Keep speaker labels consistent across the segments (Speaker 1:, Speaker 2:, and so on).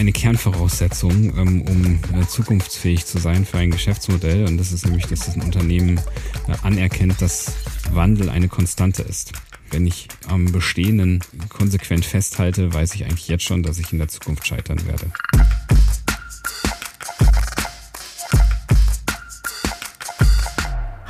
Speaker 1: eine Kernvoraussetzung, ähm, um äh, zukunftsfähig zu sein für ein Geschäftsmodell. Und das ist nämlich, dass das Unternehmen äh, anerkennt, dass Wandel eine Konstante ist. Wenn ich am Bestehenden konsequent festhalte, weiß ich eigentlich jetzt schon, dass ich in der Zukunft scheitern werde.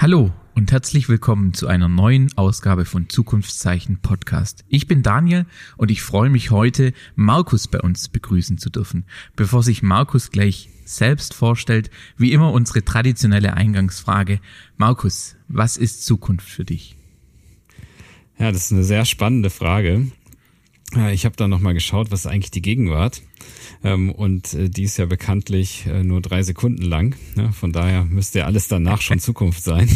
Speaker 2: Hallo und herzlich willkommen zu einer neuen Ausgabe von Zukunftszeichen Podcast. Ich bin Daniel und ich freue mich heute, Markus bei uns begrüßen zu dürfen. Bevor sich Markus gleich selbst vorstellt, wie immer unsere traditionelle Eingangsfrage. Markus, was ist Zukunft für dich?
Speaker 1: Ja, das ist eine sehr spannende Frage. Ich habe da nochmal geschaut, was eigentlich die Gegenwart. Ähm, und äh, die ist ja bekanntlich äh, nur drei Sekunden lang. Von daher müsste ja alles danach schon Zukunft sein.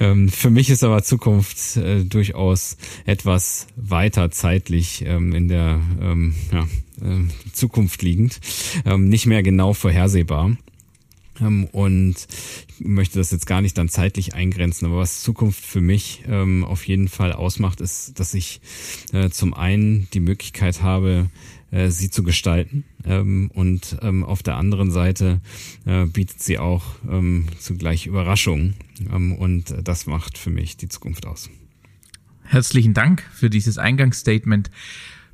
Speaker 1: Ähm, für mich ist aber Zukunft äh, durchaus etwas weiter zeitlich ähm, in der Zukunft liegend, nicht mehr genau vorhersehbar. Und möchte das jetzt gar nicht dann zeitlich eingrenzen, aber was Zukunft für mich ähm, auf jeden Fall ausmacht, ist, dass ich äh, zum einen die Möglichkeit habe, äh, sie zu gestalten ähm, und ähm, auf der anderen Seite äh, bietet sie auch ähm, zugleich Überraschungen ähm, und das macht für mich die Zukunft aus.
Speaker 2: Herzlichen Dank für dieses Eingangsstatement.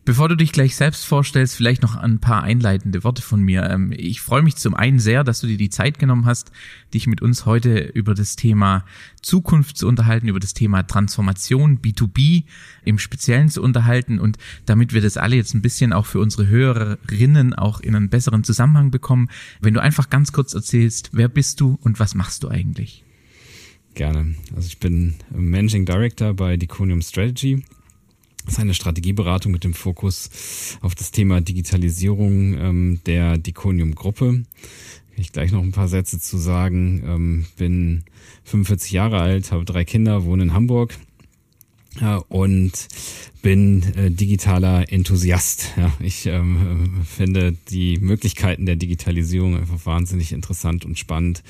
Speaker 2: Bevor du dich gleich selbst vorstellst, vielleicht noch ein paar einleitende Worte von mir. Ähm, ich freue mich zum einen sehr, dass du dir die Zeit genommen hast, dich mit uns heute über das Thema Zukunft zu unterhalten, über das Thema Transformation, B2B im Speziellen zu unterhalten und damit wir das alle jetzt ein bisschen auch für unsere Hörerinnen auch in einen besseren Zusammenhang bekommen, wenn du einfach ganz kurz erzählst, wer bist du und was machst du eigentlich?
Speaker 1: Gerne. Also ich bin Managing Director bei Deconium Strategy das ist eine Strategieberatung mit dem Fokus auf das Thema Digitalisierung ähm, der Diconium-Gruppe. Kann ich gleich noch ein paar Sätze zu sagen. Ähm, bin 45 Jahre alt, habe drei Kinder, wohne in Hamburg und bin äh, digitaler Enthusiast. Ich ähm, finde die Möglichkeiten der Digitalisierung einfach wahnsinnig interessant und spannend,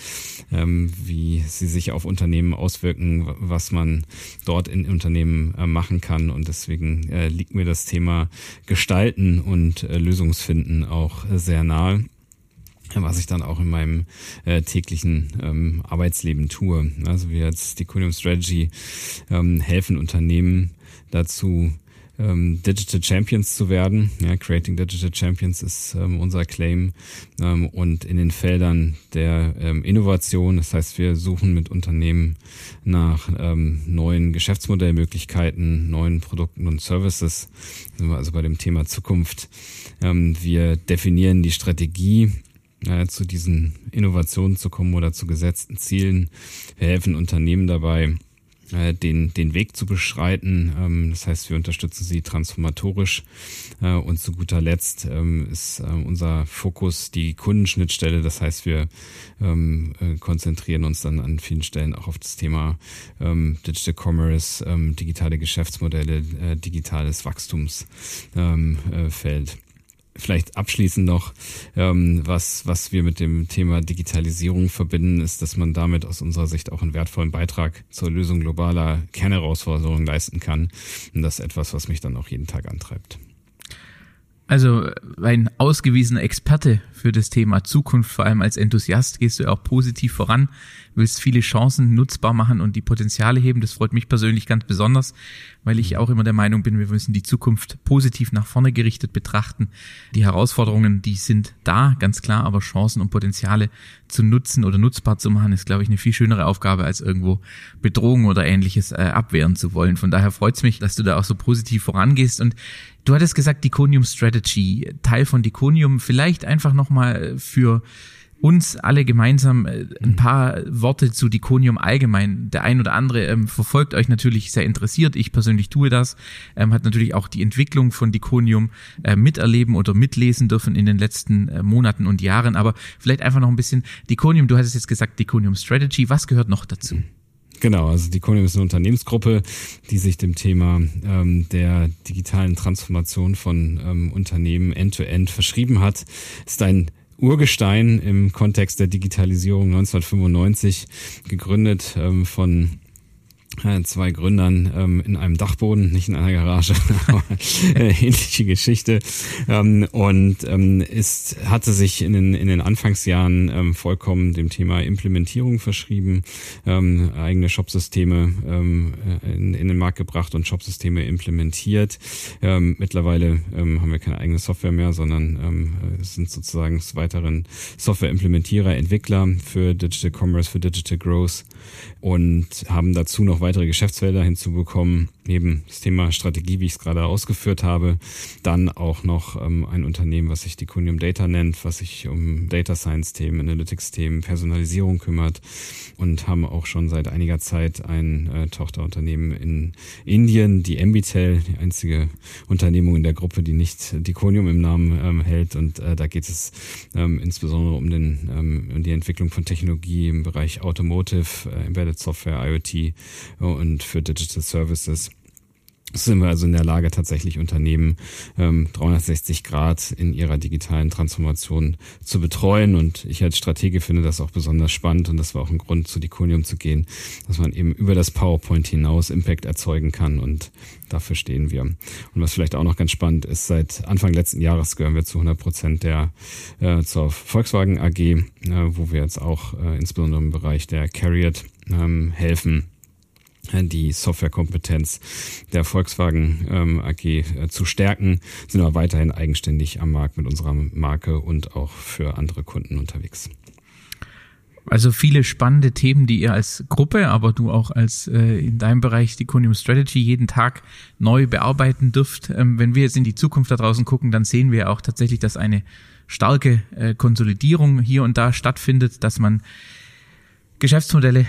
Speaker 1: ähm, wie sie sich auf Unternehmen auswirken, was man dort in Unternehmen äh, machen kann. Und deswegen äh, liegt mir das Thema Gestalten und Lösungsfinden auch sehr nahe was ich dann auch in meinem äh, täglichen ähm, Arbeitsleben tue. Also wir als Deconium Strategy ähm, helfen Unternehmen dazu, ähm, Digital Champions zu werden. Ja, Creating Digital Champions ist ähm, unser Claim ähm, und in den Feldern der ähm, Innovation. Das heißt, wir suchen mit Unternehmen nach ähm, neuen Geschäftsmodellmöglichkeiten, neuen Produkten und Services. Also bei dem Thema Zukunft. Ähm, wir definieren die Strategie äh, zu diesen Innovationen zu kommen oder zu gesetzten Zielen. Wir helfen Unternehmen dabei, äh, den, den Weg zu beschreiten. Ähm, das heißt, wir unterstützen sie transformatorisch. Äh, und zu guter Letzt ähm, ist äh, unser Fokus die Kundenschnittstelle. Das heißt, wir ähm, konzentrieren uns dann an vielen Stellen auch auf das Thema Digital Commerce, digitale Geschäftsmodelle, digitales Wachstumsfeld vielleicht abschließend noch, ähm, was, was wir mit dem Thema Digitalisierung verbinden, ist, dass man damit aus unserer Sicht auch einen wertvollen Beitrag zur Lösung globaler Kernherausforderungen leisten kann. Und das ist etwas, was mich dann auch jeden Tag antreibt.
Speaker 2: Also ein ausgewiesener Experte für das Thema Zukunft, vor allem als Enthusiast, gehst du auch positiv voran, willst viele Chancen nutzbar machen und die Potenziale heben. Das freut mich persönlich ganz besonders, weil ich auch immer der Meinung bin, wir müssen die Zukunft positiv nach vorne gerichtet betrachten. Die Herausforderungen, die sind da, ganz klar, aber Chancen und Potenziale zu nutzen oder nutzbar zu machen, ist, glaube ich, eine viel schönere Aufgabe, als irgendwo Bedrohungen oder ähnliches äh, abwehren zu wollen. Von daher freut es mich, dass du da auch so positiv vorangehst und Du hattest gesagt, Diconium Strategy, Teil von Diconium. Vielleicht einfach nochmal für uns alle gemeinsam äh, ein paar Worte zu Diconium allgemein. Der ein oder andere ähm, verfolgt euch natürlich sehr interessiert. Ich persönlich tue das. Ähm, hat natürlich auch die Entwicklung von Diconium äh, miterleben oder mitlesen dürfen in den letzten äh, Monaten und Jahren. Aber vielleicht einfach noch ein bisschen Diconium. Du hattest jetzt gesagt Diconium Strategy. Was gehört noch dazu?
Speaker 1: Genau, also die Konium ist eine Unternehmensgruppe, die sich dem Thema ähm, der digitalen Transformation von ähm, Unternehmen end-to-end -End verschrieben hat. Ist ein Urgestein im Kontext der Digitalisierung 1995 gegründet ähm, von zwei Gründern ähm, in einem Dachboden, nicht in einer Garage, aber äh, ähnliche Geschichte. Ähm, und ähm, ist, hatte sich in den, in den Anfangsjahren ähm, vollkommen dem Thema Implementierung verschrieben, ähm, eigene Shopsysteme ähm, äh, in, in den Markt gebracht und Shopsysteme implementiert. Ähm, mittlerweile ähm, haben wir keine eigene Software mehr, sondern ähm, sind sozusagen des weiteren Software-Implementierer, Entwickler für Digital Commerce, für Digital Growth und haben dazu noch weitere Geschäftsfelder hinzubekommen, neben das Thema Strategie, wie ich es gerade ausgeführt habe, dann auch noch ähm, ein Unternehmen, was sich Diconium Data nennt, was sich um Data Science Themen, Analytics Themen, Personalisierung kümmert und haben auch schon seit einiger Zeit ein äh, Tochterunternehmen in Indien, die Embitel, die einzige Unternehmung in der Gruppe, die nicht Diconium im Namen ähm, hält. Und äh, da geht es ähm, insbesondere um, den, ähm, um die Entwicklung von Technologie im Bereich Automotive, äh, Embedded Software, IoT und für Digital Services sind wir also in der Lage, tatsächlich Unternehmen ähm, 360 Grad in ihrer digitalen Transformation zu betreuen. Und ich als Stratege finde das auch besonders spannend und das war auch ein Grund, zu Diconium zu gehen, dass man eben über das PowerPoint hinaus Impact erzeugen kann und dafür stehen wir. Und was vielleicht auch noch ganz spannend ist, seit Anfang letzten Jahres gehören wir zu 100 Prozent der äh, zur Volkswagen AG, äh, wo wir jetzt auch äh, insbesondere im Bereich der Carriot ähm, helfen die Softwarekompetenz der Volkswagen ähm, AG äh, zu stärken, sind aber weiterhin eigenständig am Markt mit unserer Marke und auch für andere Kunden unterwegs.
Speaker 2: Also viele spannende Themen, die ihr als Gruppe, aber du auch als äh, in deinem Bereich die Conium Strategy jeden Tag neu bearbeiten dürft. Ähm, wenn wir jetzt in die Zukunft da draußen gucken, dann sehen wir auch tatsächlich, dass eine starke äh, Konsolidierung hier und da stattfindet, dass man Geschäftsmodelle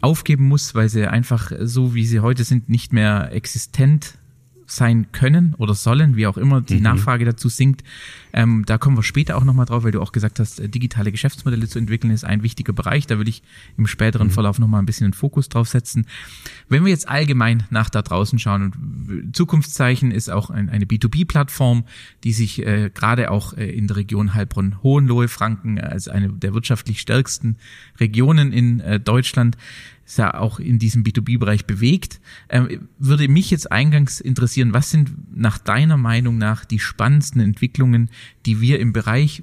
Speaker 2: aufgeben muss, weil sie einfach so, wie sie heute sind, nicht mehr existent sein können oder sollen, wie auch immer die mhm. Nachfrage dazu sinkt. Ähm, da kommen wir später auch nochmal drauf, weil du auch gesagt hast, äh, digitale Geschäftsmodelle zu entwickeln ist ein wichtiger Bereich. Da würde ich im späteren mhm. Verlauf nochmal ein bisschen den Fokus drauf setzen. Wenn wir jetzt allgemein nach da draußen schauen und Zukunftszeichen ist auch ein, eine B2B-Plattform, die sich äh, gerade auch äh, in der Region Heilbronn-Hohenlohe, Franken, äh, als eine der wirtschaftlich stärksten Regionen in äh, Deutschland ist ja auch in diesem B2B-Bereich bewegt. Ähm, würde mich jetzt eingangs interessieren, was sind nach deiner Meinung nach die spannendsten Entwicklungen, die wir im Bereich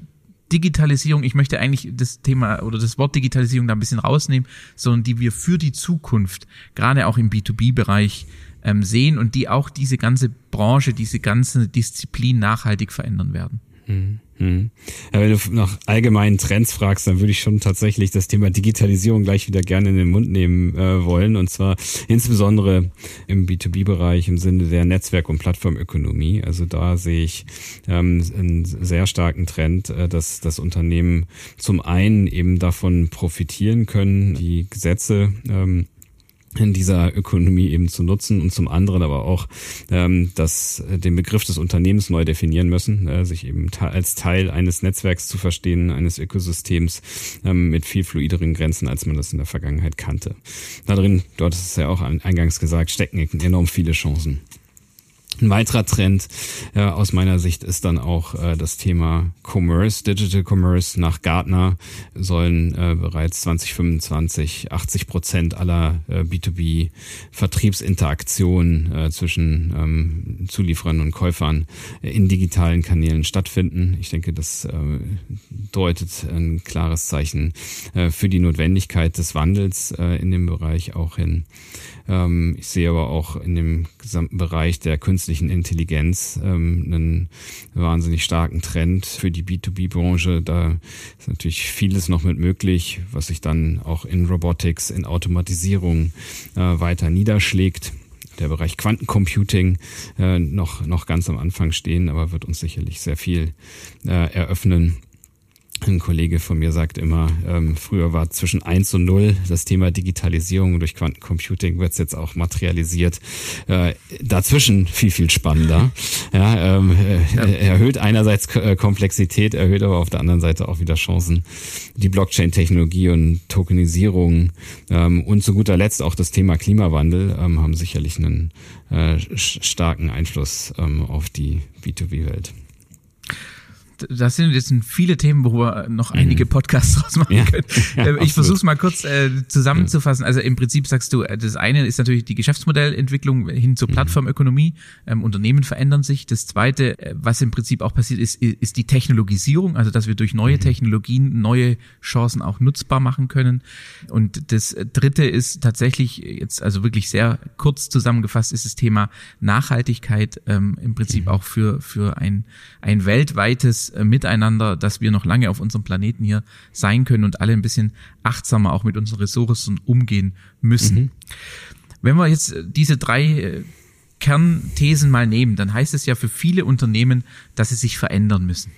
Speaker 2: Digitalisierung, ich möchte eigentlich das Thema oder das Wort Digitalisierung da ein bisschen rausnehmen, sondern die wir für die Zukunft, gerade auch im B2B-Bereich, ähm, sehen und die auch diese ganze Branche, diese ganze Disziplin nachhaltig verändern werden.
Speaker 1: Mhm. Hm. Ja, wenn du nach allgemeinen Trends fragst, dann würde ich schon tatsächlich das Thema Digitalisierung gleich wieder gerne in den Mund nehmen äh, wollen. Und zwar insbesondere im B2B-Bereich im Sinne der Netzwerk- und Plattformökonomie. Also da sehe ich ähm, einen sehr starken Trend, äh, dass das Unternehmen zum einen eben davon profitieren können, die Gesetze ähm, in dieser Ökonomie eben zu nutzen und zum anderen aber auch ähm, dass äh, den Begriff des Unternehmens neu definieren müssen, äh, sich eben als Teil eines Netzwerks zu verstehen, eines Ökosystems ähm, mit viel fluideren Grenzen, als man das in der Vergangenheit kannte. Da drin, dort ist es ja auch eingangs gesagt, stecken enorm viele Chancen. Ein weiterer Trend äh, aus meiner Sicht ist dann auch äh, das Thema Commerce, Digital Commerce. Nach Gartner sollen äh, bereits 2025 80 Prozent aller äh, B2B-Vertriebsinteraktionen äh, zwischen ähm, Zulieferern und Käufern in digitalen Kanälen stattfinden. Ich denke, das äh, deutet ein klares Zeichen äh, für die Notwendigkeit des Wandels äh, in dem Bereich auch hin. Ähm, ich sehe aber auch in dem gesamten Bereich der künstlichen Intelligenz ähm, einen wahnsinnig starken Trend für die B2B-Branche. Da ist natürlich vieles noch mit möglich, was sich dann auch in Robotics, in Automatisierung äh, weiter niederschlägt der Bereich Quantencomputing äh, noch, noch ganz am Anfang stehen, aber wird uns sicherlich sehr viel äh, eröffnen. Ein Kollege von mir sagt immer, ähm, früher war zwischen eins und null das Thema Digitalisierung durch Quantencomputing wird es jetzt auch materialisiert. Äh, dazwischen viel, viel spannender. Ja, ähm, äh, ja. Erhöht einerseits äh, Komplexität, erhöht aber auf der anderen Seite auch wieder Chancen. Die Blockchain-Technologie und Tokenisierung ähm, und zu guter Letzt auch das Thema Klimawandel ähm, haben sicherlich einen äh, starken Einfluss ähm, auf die B2B-Welt
Speaker 2: das sind jetzt viele Themen, wo wir noch mhm. einige Podcasts draus machen ja. können. Ja, äh, ich versuche es mal kurz äh, zusammenzufassen. Also im Prinzip sagst du, äh, das eine ist natürlich die Geschäftsmodellentwicklung hin zur mhm. Plattformökonomie. Ähm, Unternehmen verändern sich. Das zweite, äh, was im Prinzip auch passiert, ist, ist die Technologisierung, also dass wir durch neue mhm. Technologien neue Chancen auch nutzbar machen können. Und das dritte ist tatsächlich jetzt also wirklich sehr kurz zusammengefasst ist das Thema Nachhaltigkeit ähm, im Prinzip auch für für ein ein weltweites äh, Miteinander, dass wir noch lange auf unserem Planeten hier sein können und alle ein bisschen achtsamer auch mit unseren Ressourcen umgehen müssen. Mhm. Wenn wir jetzt äh, diese drei äh, Kernthesen mal nehmen, dann heißt es ja für viele Unternehmen, dass sie sich verändern müssen.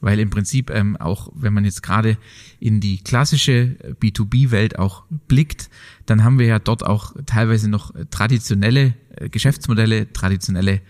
Speaker 2: Weil im Prinzip ähm, auch, wenn man jetzt gerade in die klassische B2B-Welt auch blickt, dann haben wir ja dort auch teilweise noch traditionelle Geschäftsmodelle, traditionelle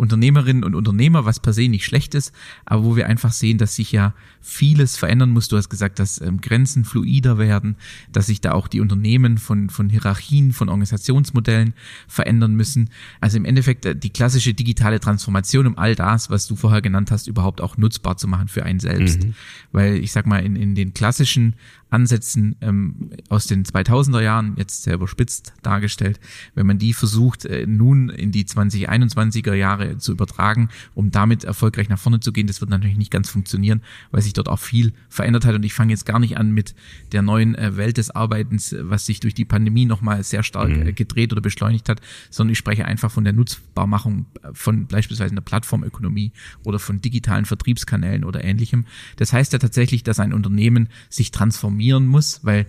Speaker 2: Unternehmerinnen und Unternehmer, was per se nicht schlecht ist, aber wo wir einfach sehen, dass sich ja vieles verändern muss. Du hast gesagt, dass ähm, Grenzen fluider werden, dass sich da auch die Unternehmen von, von Hierarchien, von Organisationsmodellen verändern müssen. Also im Endeffekt äh, die klassische digitale Transformation, um all das, was du vorher genannt hast, überhaupt auch nutzbar zu machen für einen selbst. Mhm. Weil ich sag mal, in, in den klassischen Ansätzen ähm, aus den 2000er Jahren, jetzt sehr überspitzt dargestellt, wenn man die versucht, äh, nun in die 2021er Jahre zu übertragen, um damit erfolgreich nach vorne zu gehen, das wird natürlich nicht ganz funktionieren, weil sich dort auch viel verändert hat. Und ich fange jetzt gar nicht an mit der neuen äh, Welt des Arbeitens, was sich durch die Pandemie nochmal sehr stark mhm. äh, gedreht oder beschleunigt hat, sondern ich spreche einfach von der Nutzbarmachung von beispielsweise einer Plattformökonomie oder von digitalen Vertriebskanälen oder ähnlichem. Das heißt ja tatsächlich, dass ein Unternehmen sich transformieren muss, weil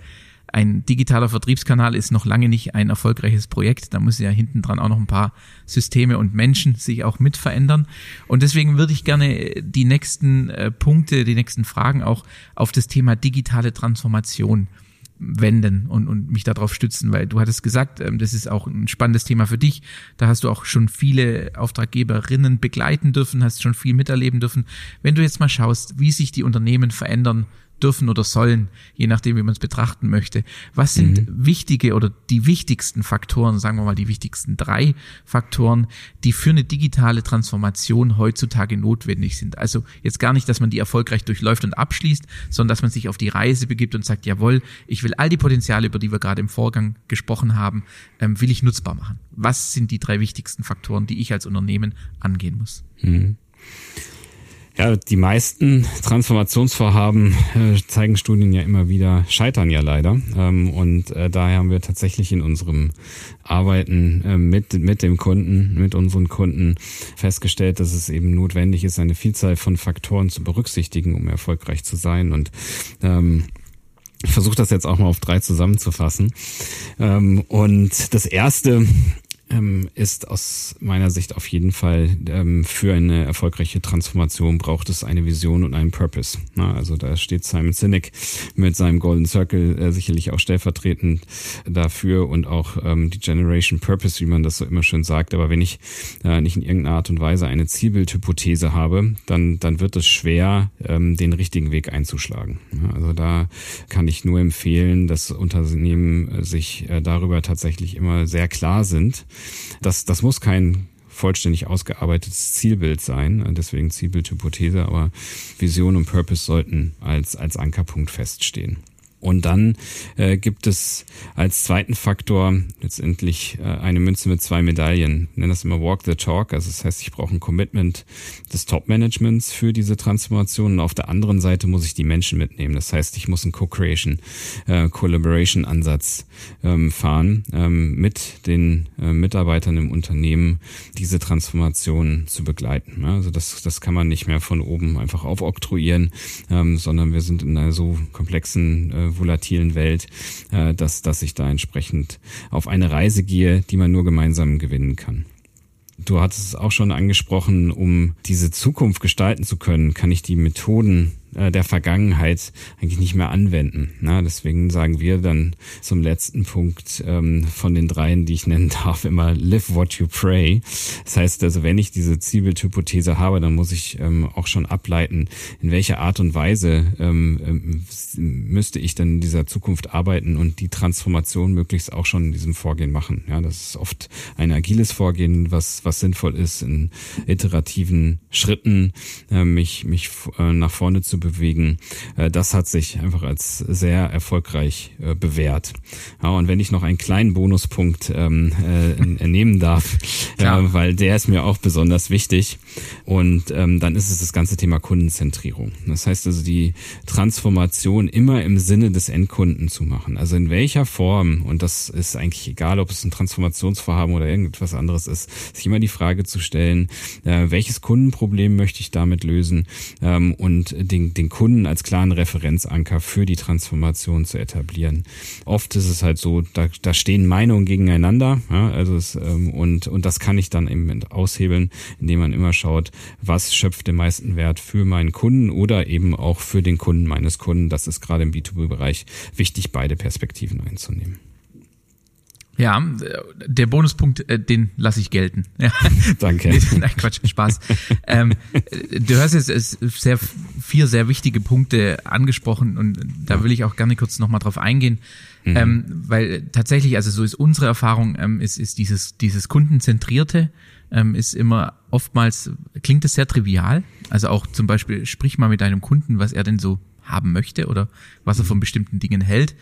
Speaker 2: ein digitaler Vertriebskanal ist noch lange nicht ein erfolgreiches Projekt. Da muss ja hinten dran auch noch ein paar Systeme und Menschen sich auch mit verändern. Und deswegen würde ich gerne die nächsten äh, Punkte, die nächsten Fragen auch auf das Thema digitale Transformation wenden und, und mich darauf stützen, weil du hattest gesagt, ähm, das ist auch ein spannendes Thema für dich. Da hast du auch schon viele Auftraggeberinnen begleiten dürfen, hast schon viel miterleben dürfen. Wenn du jetzt mal schaust, wie sich die Unternehmen verändern dürfen oder sollen, je nachdem, wie man es betrachten möchte. Was sind mhm. wichtige oder die wichtigsten Faktoren, sagen wir mal die wichtigsten drei Faktoren, die für eine digitale Transformation heutzutage notwendig sind? Also jetzt gar nicht, dass man die erfolgreich durchläuft und abschließt, sondern dass man sich auf die Reise begibt und sagt, jawohl, ich will all die Potenziale, über die wir gerade im Vorgang gesprochen haben, ähm, will ich nutzbar machen. Was sind die drei wichtigsten Faktoren, die ich als Unternehmen angehen muss? Mhm.
Speaker 1: Ja, die meisten Transformationsvorhaben äh, zeigen Studien ja immer wieder, scheitern ja leider. Ähm, und äh, daher haben wir tatsächlich in unserem Arbeiten äh, mit, mit dem Kunden, mit unseren Kunden festgestellt, dass es eben notwendig ist, eine Vielzahl von Faktoren zu berücksichtigen, um erfolgreich zu sein. Und ähm, ich versuche das jetzt auch mal auf drei zusammenzufassen. Ähm, und das erste ähm, ist aus meiner Sicht auf jeden Fall ähm, für eine erfolgreiche Transformation braucht es eine Vision und einen Purpose. Na, also da steht Simon Sinek mit seinem Golden Circle äh, sicherlich auch stellvertretend dafür und auch ähm, die Generation Purpose, wie man das so immer schön sagt. Aber wenn ich äh, nicht in irgendeiner Art und Weise eine Zielbildhypothese habe, dann, dann wird es schwer, ähm, den richtigen Weg einzuschlagen. Ja, also da kann ich nur empfehlen, dass Unternehmen äh, sich äh, darüber tatsächlich immer sehr klar sind, das, das muss kein vollständig ausgearbeitetes Zielbild sein, deswegen Zielbildhypothese, aber Vision und Purpose sollten als, als Ankerpunkt feststehen. Und dann äh, gibt es als zweiten Faktor letztendlich äh, eine Münze mit zwei Medaillen. Ich nenne das immer Walk the Talk. Also das heißt, ich brauche ein Commitment des Top-Managements für diese Transformation. Und auf der anderen Seite muss ich die Menschen mitnehmen. Das heißt, ich muss einen Co-Creation, äh, Collaboration-Ansatz ähm, fahren, ähm, mit den äh, Mitarbeitern im Unternehmen diese Transformation zu begleiten. Also das, das kann man nicht mehr von oben einfach aufoktroyieren, ähm, sondern wir sind in einer so komplexen äh, volatilen Welt, äh, dass, dass ich da entsprechend auf eine Reise gehe, die man nur gemeinsam gewinnen kann. Du hattest es auch schon angesprochen, um diese Zukunft gestalten zu können, kann ich die Methoden äh, der Vergangenheit eigentlich nicht mehr anwenden. Na, deswegen sagen wir dann zum letzten Punkt ähm, von den dreien, die ich nennen darf, immer live what you pray. Das heißt also, wenn ich diese Zielbildhypothese habe, dann muss ich ähm, auch schon ableiten, in welcher Art und Weise ähm, ähm, müsste ich dann in dieser Zukunft arbeiten und die Transformation möglichst auch schon in diesem Vorgehen machen. Ja, das ist oft ein agiles Vorgehen, was, was sinnvoll ist, in iterativen Schritten äh, mich, mich äh, nach vorne zu bewegen. Äh, das hat sich einfach als sehr erfolgreich äh, bewährt. Ja, und wenn ich noch einen kleinen Bonuspunkt ähm, äh, nehmen darf, äh, weil der ist mir auch besonders wichtig. Und ähm, dann ist es das ganze Thema Kundenzentrierung. Das heißt also die Transformation immer im Sinne des Endkunden zu machen. Also in welcher Form, und das ist eigentlich egal, ob es ein Transformationsvorhaben oder irgendetwas anderes ist, sich immer die Frage zu stellen, äh, welches Kundenproblem möchte ich damit lösen ähm, und den, den Kunden als klaren Referenzanker für die Transformation zu etablieren. Oft ist es halt so, da, da stehen Meinungen gegeneinander, ja, also es, ähm, und, und das kann ich dann eben aushebeln, indem man immer schaut, was schöpft den meisten Wert für meinen Kunden oder eben auch für den Kunden meines Kunden. Das ist gerade im B2B-Bereich wichtig, beide Perspektiven einzunehmen.
Speaker 2: Ja, der Bonuspunkt, äh, den lasse ich gelten.
Speaker 1: Danke.
Speaker 2: Nein, Quatsch, Spaß. ähm, du hast jetzt sehr, vier sehr wichtige Punkte angesprochen und da will ich auch gerne kurz nochmal drauf eingehen. Mhm. Ähm, weil tatsächlich, also so ist unsere Erfahrung, ähm, ist, ist dieses, dieses Kundenzentrierte, ähm, ist immer oftmals, klingt es sehr trivial. Also auch zum Beispiel, sprich mal mit deinem Kunden, was er denn so haben möchte oder was er von bestimmten Dingen hält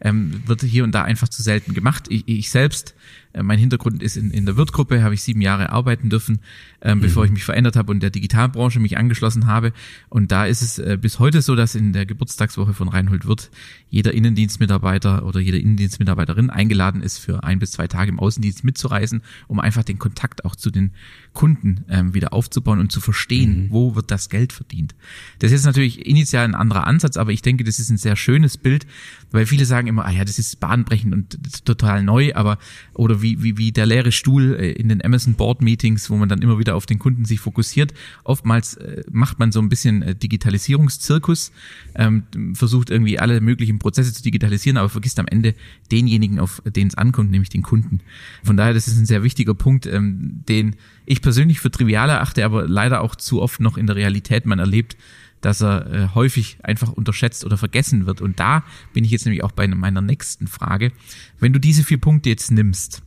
Speaker 2: ähm, wird hier und da einfach zu selten gemacht. Ich, ich selbst mein Hintergrund ist in, in der Wirtgruppe, habe ich sieben Jahre arbeiten dürfen, ähm, mhm. bevor ich mich verändert habe und der Digitalbranche mich angeschlossen habe. Und da ist es äh, bis heute so, dass in der Geburtstagswoche von Reinhold Wirth jeder Innendienstmitarbeiter oder jede Innendienstmitarbeiterin eingeladen ist, für ein bis zwei Tage im Außendienst mitzureisen, um einfach den Kontakt auch zu den Kunden ähm, wieder aufzubauen und zu verstehen, mhm. wo wird das Geld verdient. Das ist natürlich initial ein anderer Ansatz, aber ich denke, das ist ein sehr schönes Bild, weil viele sagen immer, ah ja, das ist bahnbrechend und total neu, aber oder wie, wie, wie der leere Stuhl äh, in den Amazon Board Meetings, wo man dann immer wieder auf den Kunden sich fokussiert. Oftmals äh, macht man so ein bisschen äh, Digitalisierungszirkus, ähm, versucht irgendwie alle möglichen Prozesse zu digitalisieren, aber vergisst am Ende denjenigen, auf den es ankommt, nämlich den Kunden. Von daher, das ist ein sehr wichtiger Punkt, ähm, den ich persönlich für trivial erachte, aber leider auch zu oft noch in der Realität man erlebt, dass er äh, häufig einfach unterschätzt oder vergessen wird. Und da bin ich jetzt nämlich auch bei meiner nächsten Frage. Wenn du diese vier Punkte jetzt nimmst,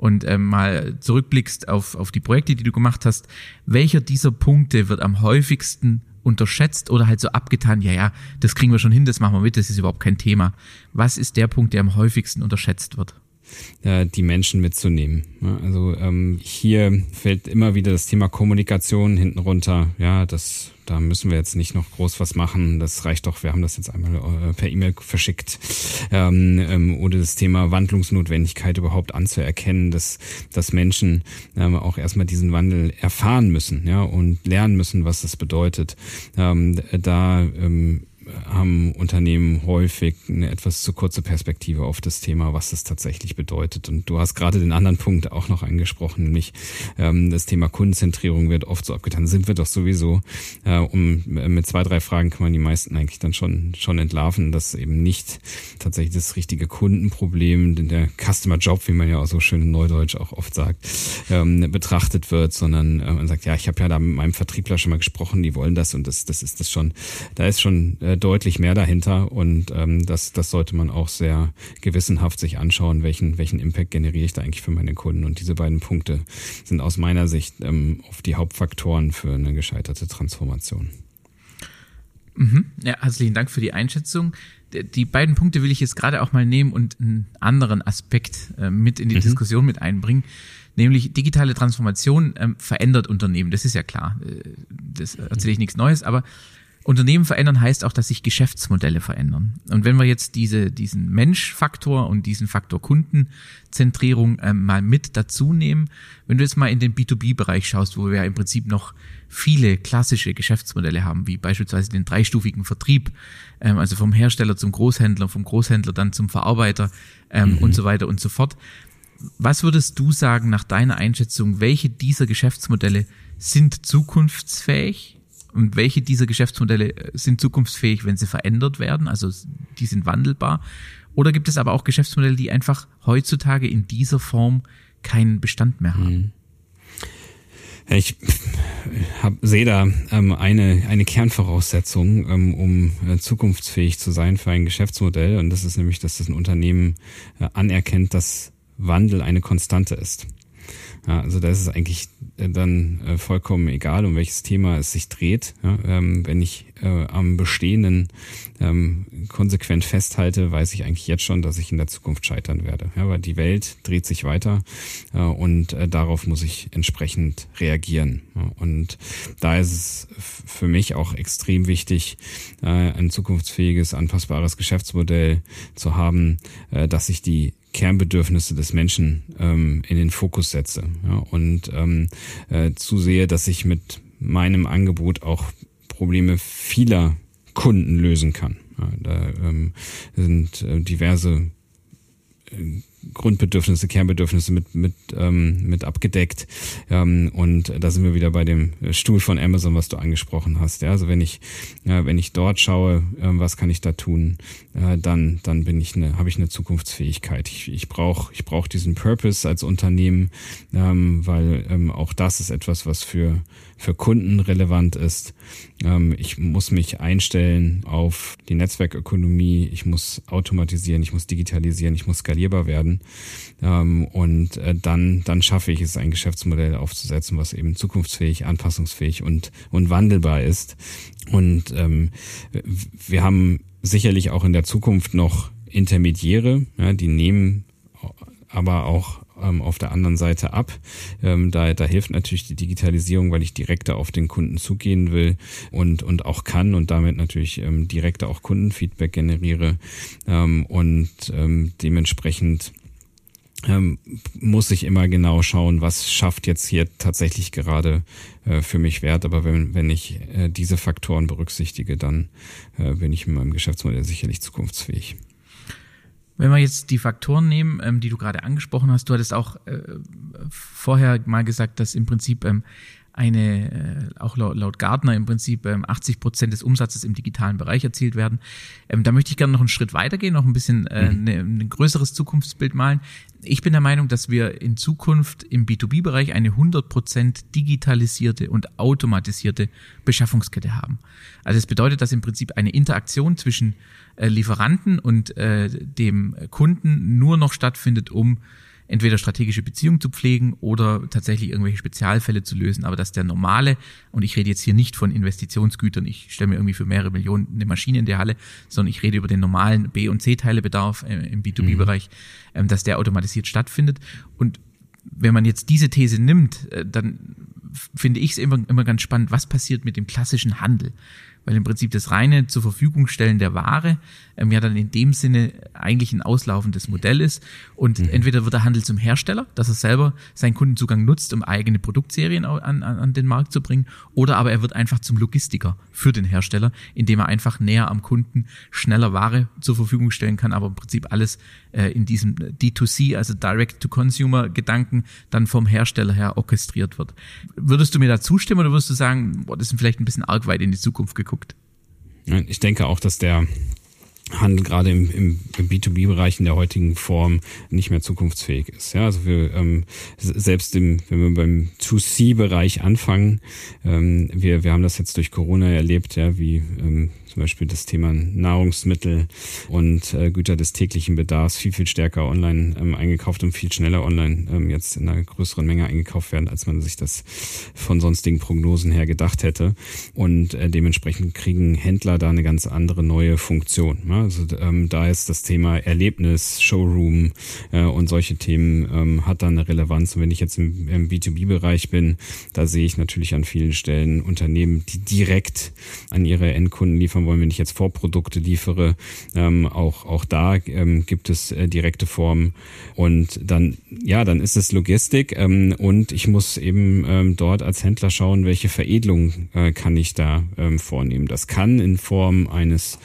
Speaker 2: und ähm, mal zurückblickst auf, auf die Projekte, die du gemacht hast, welcher dieser Punkte wird am häufigsten unterschätzt oder halt so abgetan, ja, ja, das kriegen wir schon hin, das machen wir mit, das ist überhaupt kein Thema. Was ist der Punkt, der am häufigsten unterschätzt wird?
Speaker 1: Äh, die Menschen mitzunehmen. Ja, also ähm, hier fällt immer wieder das Thema Kommunikation hinten runter. Ja, das da müssen wir jetzt nicht noch groß was machen. Das reicht doch. Wir haben das jetzt einmal äh, per E-Mail verschickt. Ähm, ähm, oder das Thema Wandlungsnotwendigkeit überhaupt anzuerkennen, dass, dass Menschen ähm, auch erstmal diesen Wandel erfahren müssen, ja, und lernen müssen, was das bedeutet. Ähm, da ähm, haben Unternehmen häufig eine etwas zu kurze Perspektive auf das Thema, was das tatsächlich bedeutet. Und du hast gerade den anderen Punkt auch noch angesprochen, nämlich ähm, das Thema Kundenzentrierung wird oft so abgetan. Sind wir doch sowieso. Äh, um mit zwei, drei Fragen kann man die meisten eigentlich dann schon schon entlarven, dass eben nicht tatsächlich das richtige Kundenproblem, der Customer Job, wie man ja auch so schön in Neudeutsch auch oft sagt, ähm, betrachtet wird, sondern äh, man sagt, ja, ich habe ja da mit meinem Vertriebler schon mal gesprochen, die wollen das und das, das ist das schon, da ist schon äh, deutlich mehr dahinter und ähm, das, das sollte man auch sehr gewissenhaft sich anschauen, welchen, welchen Impact generiere ich da eigentlich für meine Kunden. Und diese beiden Punkte sind aus meiner Sicht ähm, oft die Hauptfaktoren für eine gescheiterte Transformation.
Speaker 2: Mhm. Ja, herzlichen Dank für die Einschätzung. Die beiden Punkte will ich jetzt gerade auch mal nehmen und einen anderen Aspekt äh, mit in die mhm. Diskussion mit einbringen. Nämlich digitale Transformation ähm, verändert Unternehmen. Das ist ja klar. Äh, das erzähle ich nichts Neues, aber Unternehmen verändern heißt auch, dass sich Geschäftsmodelle verändern. Und wenn wir jetzt diese, diesen Menschfaktor und diesen Faktor Kundenzentrierung äh, mal mit dazu nehmen, wenn du jetzt mal in den B2B-Bereich schaust, wo wir ja im Prinzip noch viele klassische Geschäftsmodelle haben, wie beispielsweise den dreistufigen Vertrieb, ähm, also vom Hersteller zum Großhändler, vom Großhändler dann zum Verarbeiter ähm, mhm. und so weiter und so fort. Was würdest du sagen nach deiner Einschätzung, welche dieser Geschäftsmodelle sind zukunftsfähig Und welche dieser Geschäftsmodelle sind zukunftsfähig, wenn sie verändert werden? Also die sind wandelbar. Oder gibt es aber auch Geschäftsmodelle, die einfach heutzutage in dieser Form keinen Bestand mehr haben? Mhm.
Speaker 1: Ich hab, sehe da ähm, eine, eine Kernvoraussetzung, ähm, um äh, zukunftsfähig zu sein für ein Geschäftsmodell. Und das ist nämlich, dass das ein Unternehmen äh, anerkennt, dass Wandel eine Konstante ist. Ja, also da ist es eigentlich äh, dann äh, vollkommen egal, um welches Thema es sich dreht. Ja, ähm, wenn ich äh, am Bestehenden ähm, konsequent festhalte, weiß ich eigentlich jetzt schon, dass ich in der Zukunft scheitern werde. Ja, weil die Welt dreht sich weiter äh, und äh, darauf muss ich entsprechend reagieren. Und da ist es für mich auch extrem wichtig, ein zukunftsfähiges, anpassbares Geschäftsmodell zu haben, dass ich die Kernbedürfnisse des Menschen ähm, in den Fokus setze ja, und ähm, äh, zusehe, dass ich mit meinem Angebot auch Probleme vieler Kunden lösen kann. Ja, da ähm, sind äh, diverse äh, Grundbedürfnisse, Kernbedürfnisse mit, mit, ähm, mit abgedeckt. Ähm, und da sind wir wieder bei dem Stuhl von Amazon, was du angesprochen hast. Ja, also wenn ich, ja, wenn ich dort schaue, äh, was kann ich da tun, äh, dann, dann bin ich eine, habe ich eine Zukunftsfähigkeit. Ich, ich brauche ich brauch diesen Purpose als Unternehmen, ähm, weil ähm, auch das ist etwas, was für, für Kunden relevant ist. Ähm, ich muss mich einstellen auf die Netzwerkökonomie, ich muss automatisieren, ich muss digitalisieren, ich muss skalierbar werden. Ähm, und äh, dann, dann schaffe ich es, ein Geschäftsmodell aufzusetzen, was eben zukunftsfähig, anpassungsfähig und, und wandelbar ist. Und ähm, wir haben sicherlich auch in der Zukunft noch Intermediäre, die nehmen aber auch ähm, auf der anderen Seite ab. Ähm, da, da hilft natürlich die Digitalisierung, weil ich direkter auf den Kunden zugehen will und, und auch kann und damit natürlich ähm, direkter auch Kundenfeedback generiere ähm, und ähm, dementsprechend ähm, muss ich immer genau schauen, was schafft jetzt hier tatsächlich gerade äh, für mich Wert. Aber wenn, wenn ich äh, diese Faktoren berücksichtige, dann äh, bin ich in meinem Geschäftsmodell sicherlich zukunftsfähig.
Speaker 2: Wenn wir jetzt die Faktoren nehmen, ähm, die du gerade angesprochen hast, du hattest auch äh, vorher mal gesagt, dass im Prinzip ähm, eine, äh, auch laut, laut Gartner im Prinzip ähm, 80 Prozent des Umsatzes im digitalen Bereich erzielt werden. Ähm, da möchte ich gerne noch einen Schritt weitergehen, noch ein bisschen äh, mhm. ne, ein größeres Zukunftsbild malen. Ich bin der Meinung, dass wir in Zukunft im B2B-Bereich eine 100 Prozent digitalisierte und automatisierte Beschaffungskette haben. Also es bedeutet, dass im Prinzip eine Interaktion zwischen äh, Lieferanten und äh, dem Kunden nur noch stattfindet, um entweder strategische Beziehungen zu pflegen oder tatsächlich irgendwelche Spezialfälle zu lösen. Aber dass der normale, und ich rede jetzt hier nicht von Investitionsgütern, ich stelle mir irgendwie für mehrere Millionen eine Maschine in der Halle, sondern ich rede über den normalen B- und C-Teilebedarf äh, im B2B-Bereich, mhm. ähm, dass der automatisiert stattfindet. Und wenn man jetzt diese These nimmt, äh, dann finde ich es immer, immer ganz spannend, was passiert mit dem klassischen Handel weil im Prinzip das reine zur Verfügung stellen der Ware ähm, ja dann in dem Sinne eigentlich ein auslaufendes Modell ist. Und mhm. entweder wird der Handel zum Hersteller, dass er selber seinen Kundenzugang nutzt, um eigene Produktserien an, an, an den Markt zu bringen, oder aber er wird einfach zum Logistiker für den Hersteller, indem er einfach näher am Kunden schneller Ware zur Verfügung stellen kann, aber im Prinzip alles äh, in diesem D2C, also Direct-to-Consumer-Gedanken, dann vom Hersteller her orchestriert wird. Würdest du mir da zustimmen oder würdest du sagen, boah, das ist vielleicht ein bisschen arg weit in die Zukunft geguckt?
Speaker 1: Ich denke auch, dass der Handel gerade im, im, im B2B-Bereich in der heutigen Form nicht mehr zukunftsfähig ist. Ja, also wir ähm, selbst im, wenn wir beim 2C-Bereich anfangen, ähm, wir, wir haben das jetzt durch Corona erlebt, ja, wie ähm, zum Beispiel das Thema Nahrungsmittel und äh, Güter des täglichen Bedarfs viel, viel stärker online ähm, eingekauft und viel schneller online ähm, jetzt in einer größeren Menge eingekauft werden, als man sich das von sonstigen Prognosen her gedacht hätte. Und äh, dementsprechend kriegen Händler da eine ganz andere neue Funktion. Ja? Also ähm, da ist das Thema Erlebnis, Showroom äh, und solche Themen ähm, hat da eine Relevanz. Und wenn ich jetzt im, im B2B-Bereich bin, da sehe ich natürlich an vielen Stellen Unternehmen, die direkt an ihre Endkunden liefern wollen, wenn ich jetzt Vorprodukte liefere. Ähm, auch, auch da ähm, gibt es äh, direkte Formen. Und dann, ja, dann ist es Logistik ähm, und ich muss eben ähm, dort als Händler schauen, welche Veredelung äh, kann ich da ähm, vornehmen. Das kann in Form eines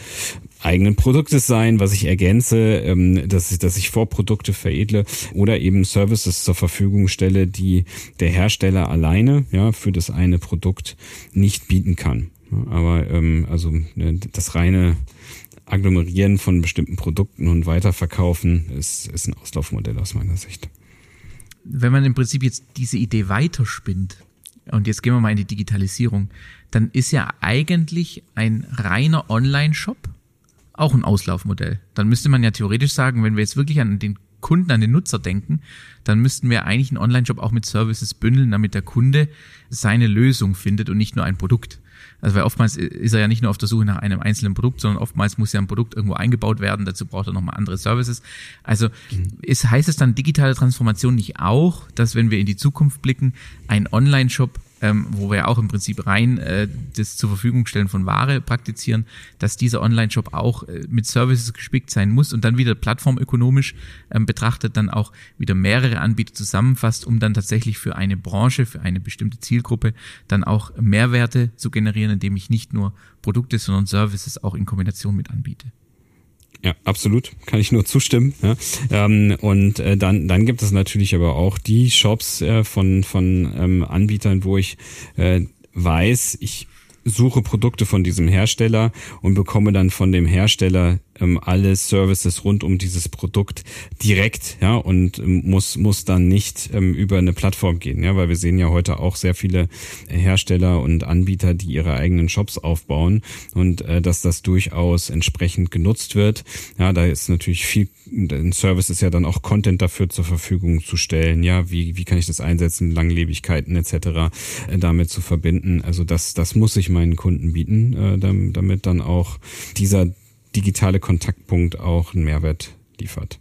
Speaker 1: eigenen Produktes sein, was ich ergänze, ähm, dass, ich, dass ich Vorprodukte veredle oder eben Services zur Verfügung stelle, die der Hersteller alleine ja, für das eine Produkt nicht bieten kann. Aber ähm, also ne, das reine Agglomerieren von bestimmten Produkten und Weiterverkaufen ist, ist ein Auslaufmodell aus meiner Sicht.
Speaker 2: Wenn man im Prinzip jetzt diese Idee weiterspinnt, und jetzt gehen wir mal in die Digitalisierung, dann ist ja eigentlich ein reiner Online-Shop auch ein Auslaufmodell. Dann müsste man ja theoretisch sagen, wenn wir jetzt wirklich an den Kunden, an den Nutzer denken, dann müssten wir eigentlich einen Online-Shop auch mit Services bündeln, damit der Kunde seine Lösung findet und nicht nur ein Produkt. Also weil oftmals ist er ja nicht nur auf der Suche nach einem einzelnen Produkt, sondern oftmals muss ja ein Produkt irgendwo eingebaut werden. Dazu braucht er nochmal andere Services. Also ist, heißt es dann digitale Transformation nicht auch, dass wenn wir in die Zukunft blicken, ein Online-Shop ähm, wo wir auch im Prinzip rein äh, das zur Verfügung stellen von Ware praktizieren, dass dieser Online-Shop auch äh, mit Services gespickt sein muss und dann wieder plattformökonomisch ähm, betrachtet dann auch wieder mehrere Anbieter zusammenfasst, um dann tatsächlich für eine Branche, für eine bestimmte Zielgruppe dann auch Mehrwerte zu generieren, indem ich nicht nur Produkte, sondern Services auch in Kombination mit anbiete.
Speaker 1: Ja, absolut. Kann ich nur zustimmen. Ja. Ähm, und äh, dann, dann gibt es natürlich aber auch die Shops äh, von, von ähm, Anbietern, wo ich äh, weiß, ich suche Produkte von diesem Hersteller und bekomme dann von dem Hersteller ähm, alle Services rund um dieses Produkt direkt, ja, und ähm, muss, muss dann nicht ähm, über eine Plattform gehen, ja, weil wir sehen ja heute auch sehr viele Hersteller und Anbieter, die ihre eigenen Shops aufbauen und äh, dass das durchaus entsprechend genutzt wird. Ja, da ist natürlich viel, ein Service ist ja dann auch Content dafür zur Verfügung zu stellen, ja, wie, wie kann ich das einsetzen, Langlebigkeiten etc. Äh, damit zu verbinden. Also das, das muss ich meinen Kunden bieten, äh, damit dann auch dieser digitale Kontaktpunkt auch einen Mehrwert liefert.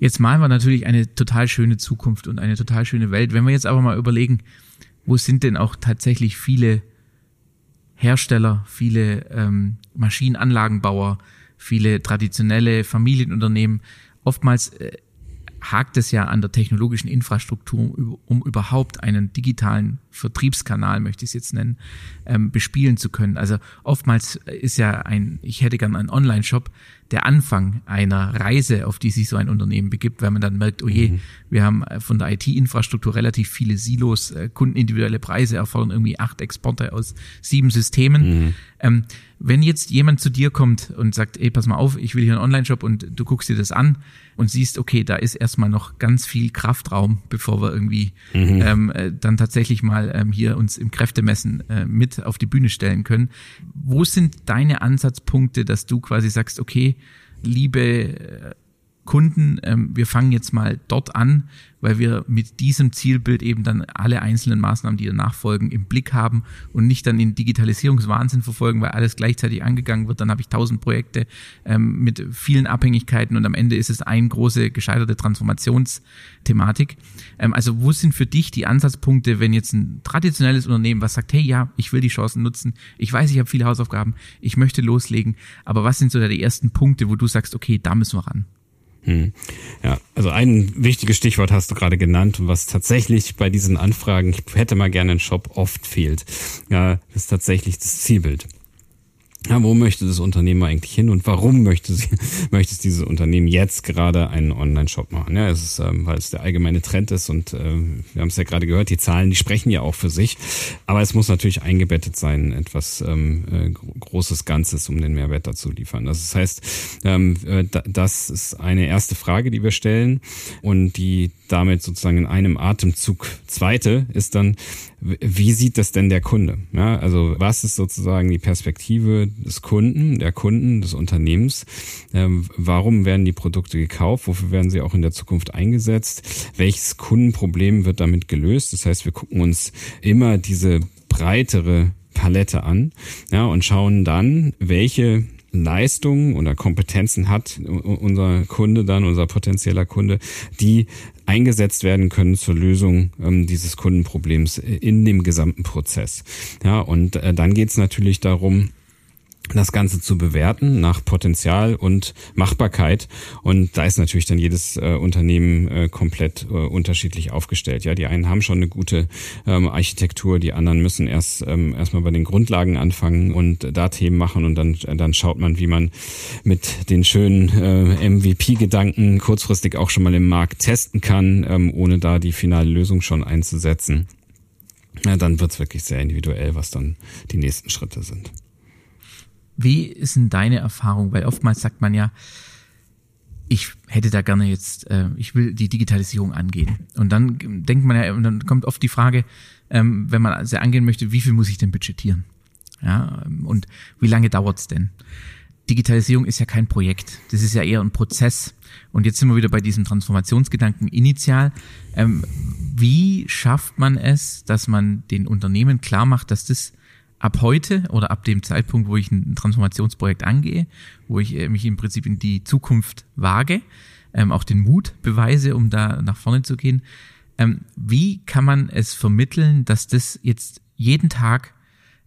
Speaker 2: Jetzt malen wir natürlich eine total schöne Zukunft und eine total schöne Welt. Wenn wir jetzt aber mal überlegen, wo sind denn auch tatsächlich viele Hersteller, viele ähm, Maschinenanlagenbauer, viele traditionelle Familienunternehmen. Oftmals äh, hakt es ja an der technologischen Infrastruktur, um überhaupt einen digitalen Vertriebskanal, möchte ich es jetzt nennen, ähm, bespielen zu können. Also oftmals ist ja ein, ich hätte gern einen Online-Shop, der Anfang einer Reise, auf die sich so ein Unternehmen begibt, weil man dann merkt, oh je, mhm. wir haben von der IT-Infrastruktur relativ viele Silos, äh, kundenindividuelle Preise erfordern irgendwie acht Exporte aus sieben Systemen. Mhm. Ähm, wenn jetzt jemand zu dir kommt und sagt, ey, pass mal auf, ich will hier einen Online-Shop und du guckst dir das an und siehst, okay, da ist erstmal noch ganz viel Kraftraum, bevor wir irgendwie mhm. ähm, äh, dann tatsächlich mal ähm, hier uns im Kräftemessen äh, mit auf die Bühne stellen können. Wo sind deine Ansatzpunkte, dass du quasi sagst, okay, liebe äh, Kunden, ähm, wir fangen jetzt mal dort an, weil wir mit diesem Zielbild eben dann alle einzelnen Maßnahmen, die danach folgen, im Blick haben und nicht dann in Digitalisierungswahnsinn verfolgen, weil alles gleichzeitig angegangen wird. Dann habe ich tausend Projekte ähm, mit vielen Abhängigkeiten und am Ende ist es eine große gescheiterte Transformationsthematik. Ähm, also wo sind für dich die Ansatzpunkte, wenn jetzt ein traditionelles Unternehmen, was sagt, hey ja, ich will die Chancen nutzen, ich weiß, ich habe viele Hausaufgaben, ich möchte loslegen, aber was sind so die ersten Punkte, wo du sagst, okay, da müssen wir ran?
Speaker 1: Hm. Ja, also ein wichtiges Stichwort hast du gerade genannt, was tatsächlich bei diesen Anfragen, ich hätte mal gerne einen Shop, oft fehlt. Ja, ist tatsächlich das Zielbild. Ja, wo möchte das Unternehmen eigentlich hin und warum möchte, sie, möchte es dieses Unternehmen jetzt gerade einen Online-Shop machen? Ja, es ist, ähm, weil es der allgemeine Trend ist und äh, wir haben es ja gerade gehört, die Zahlen, die sprechen ja auch für sich, aber es muss natürlich eingebettet sein, etwas ähm, äh, großes Ganzes, um den Mehrwert dazu liefern. Also das heißt, ähm, äh, das ist eine erste Frage, die wir stellen und die damit sozusagen in einem Atemzug zweite ist dann, wie sieht das denn der Kunde? Ja, also was ist sozusagen die Perspektive des Kunden, der Kunden, des Unternehmens? Ähm, warum werden die Produkte gekauft? Wofür werden sie auch in der Zukunft eingesetzt? Welches Kundenproblem wird damit gelöst? Das heißt, wir gucken uns immer diese breitere Palette an ja, und schauen dann, welche Leistungen oder Kompetenzen hat unser Kunde dann, unser potenzieller Kunde, die eingesetzt werden können zur Lösung ähm, dieses Kundenproblems in dem gesamten Prozess. Ja, und äh, dann geht es natürlich darum, das Ganze zu bewerten nach Potenzial und Machbarkeit. Und da ist natürlich dann jedes äh, Unternehmen äh, komplett äh, unterschiedlich aufgestellt. Ja, die einen haben schon eine gute ähm, Architektur, die anderen müssen erst ähm, erstmal bei den Grundlagen anfangen und da Themen machen und dann dann schaut man, wie man mit den schönen äh, MVP-Gedanken kurzfristig auch schon mal im Markt testen kann, ähm, ohne da die finale Lösung schon einzusetzen. ja, dann wird's wirklich sehr individuell, was dann die nächsten Schritte sind.
Speaker 2: Wie ist denn deine Erfahrung? Weil oftmals sagt man ja, ich hätte da gerne jetzt, äh, ich will die Digitalisierung angehen. Und dann denkt man ja, und dann kommt oft die Frage, ähm, wenn man sie angehen möchte, wie viel muss ich denn budgetieren? Ja, und wie lange dauert's denn? Digitalisierung ist ja kein Projekt, das ist ja eher ein Prozess. Und jetzt sind wir wieder bei diesem Transformationsgedanken initial. Ähm, wie schafft man es, dass man den Unternehmen klar macht, dass das ab heute oder ab dem Zeitpunkt, wo ich ein Transformationsprojekt angehe, wo ich äh, mich im Prinzip in die Zukunft wage, ähm, auch den Mut beweise, um da nach vorne zu gehen. Ähm, wie kann man es vermitteln, dass das jetzt jeden Tag,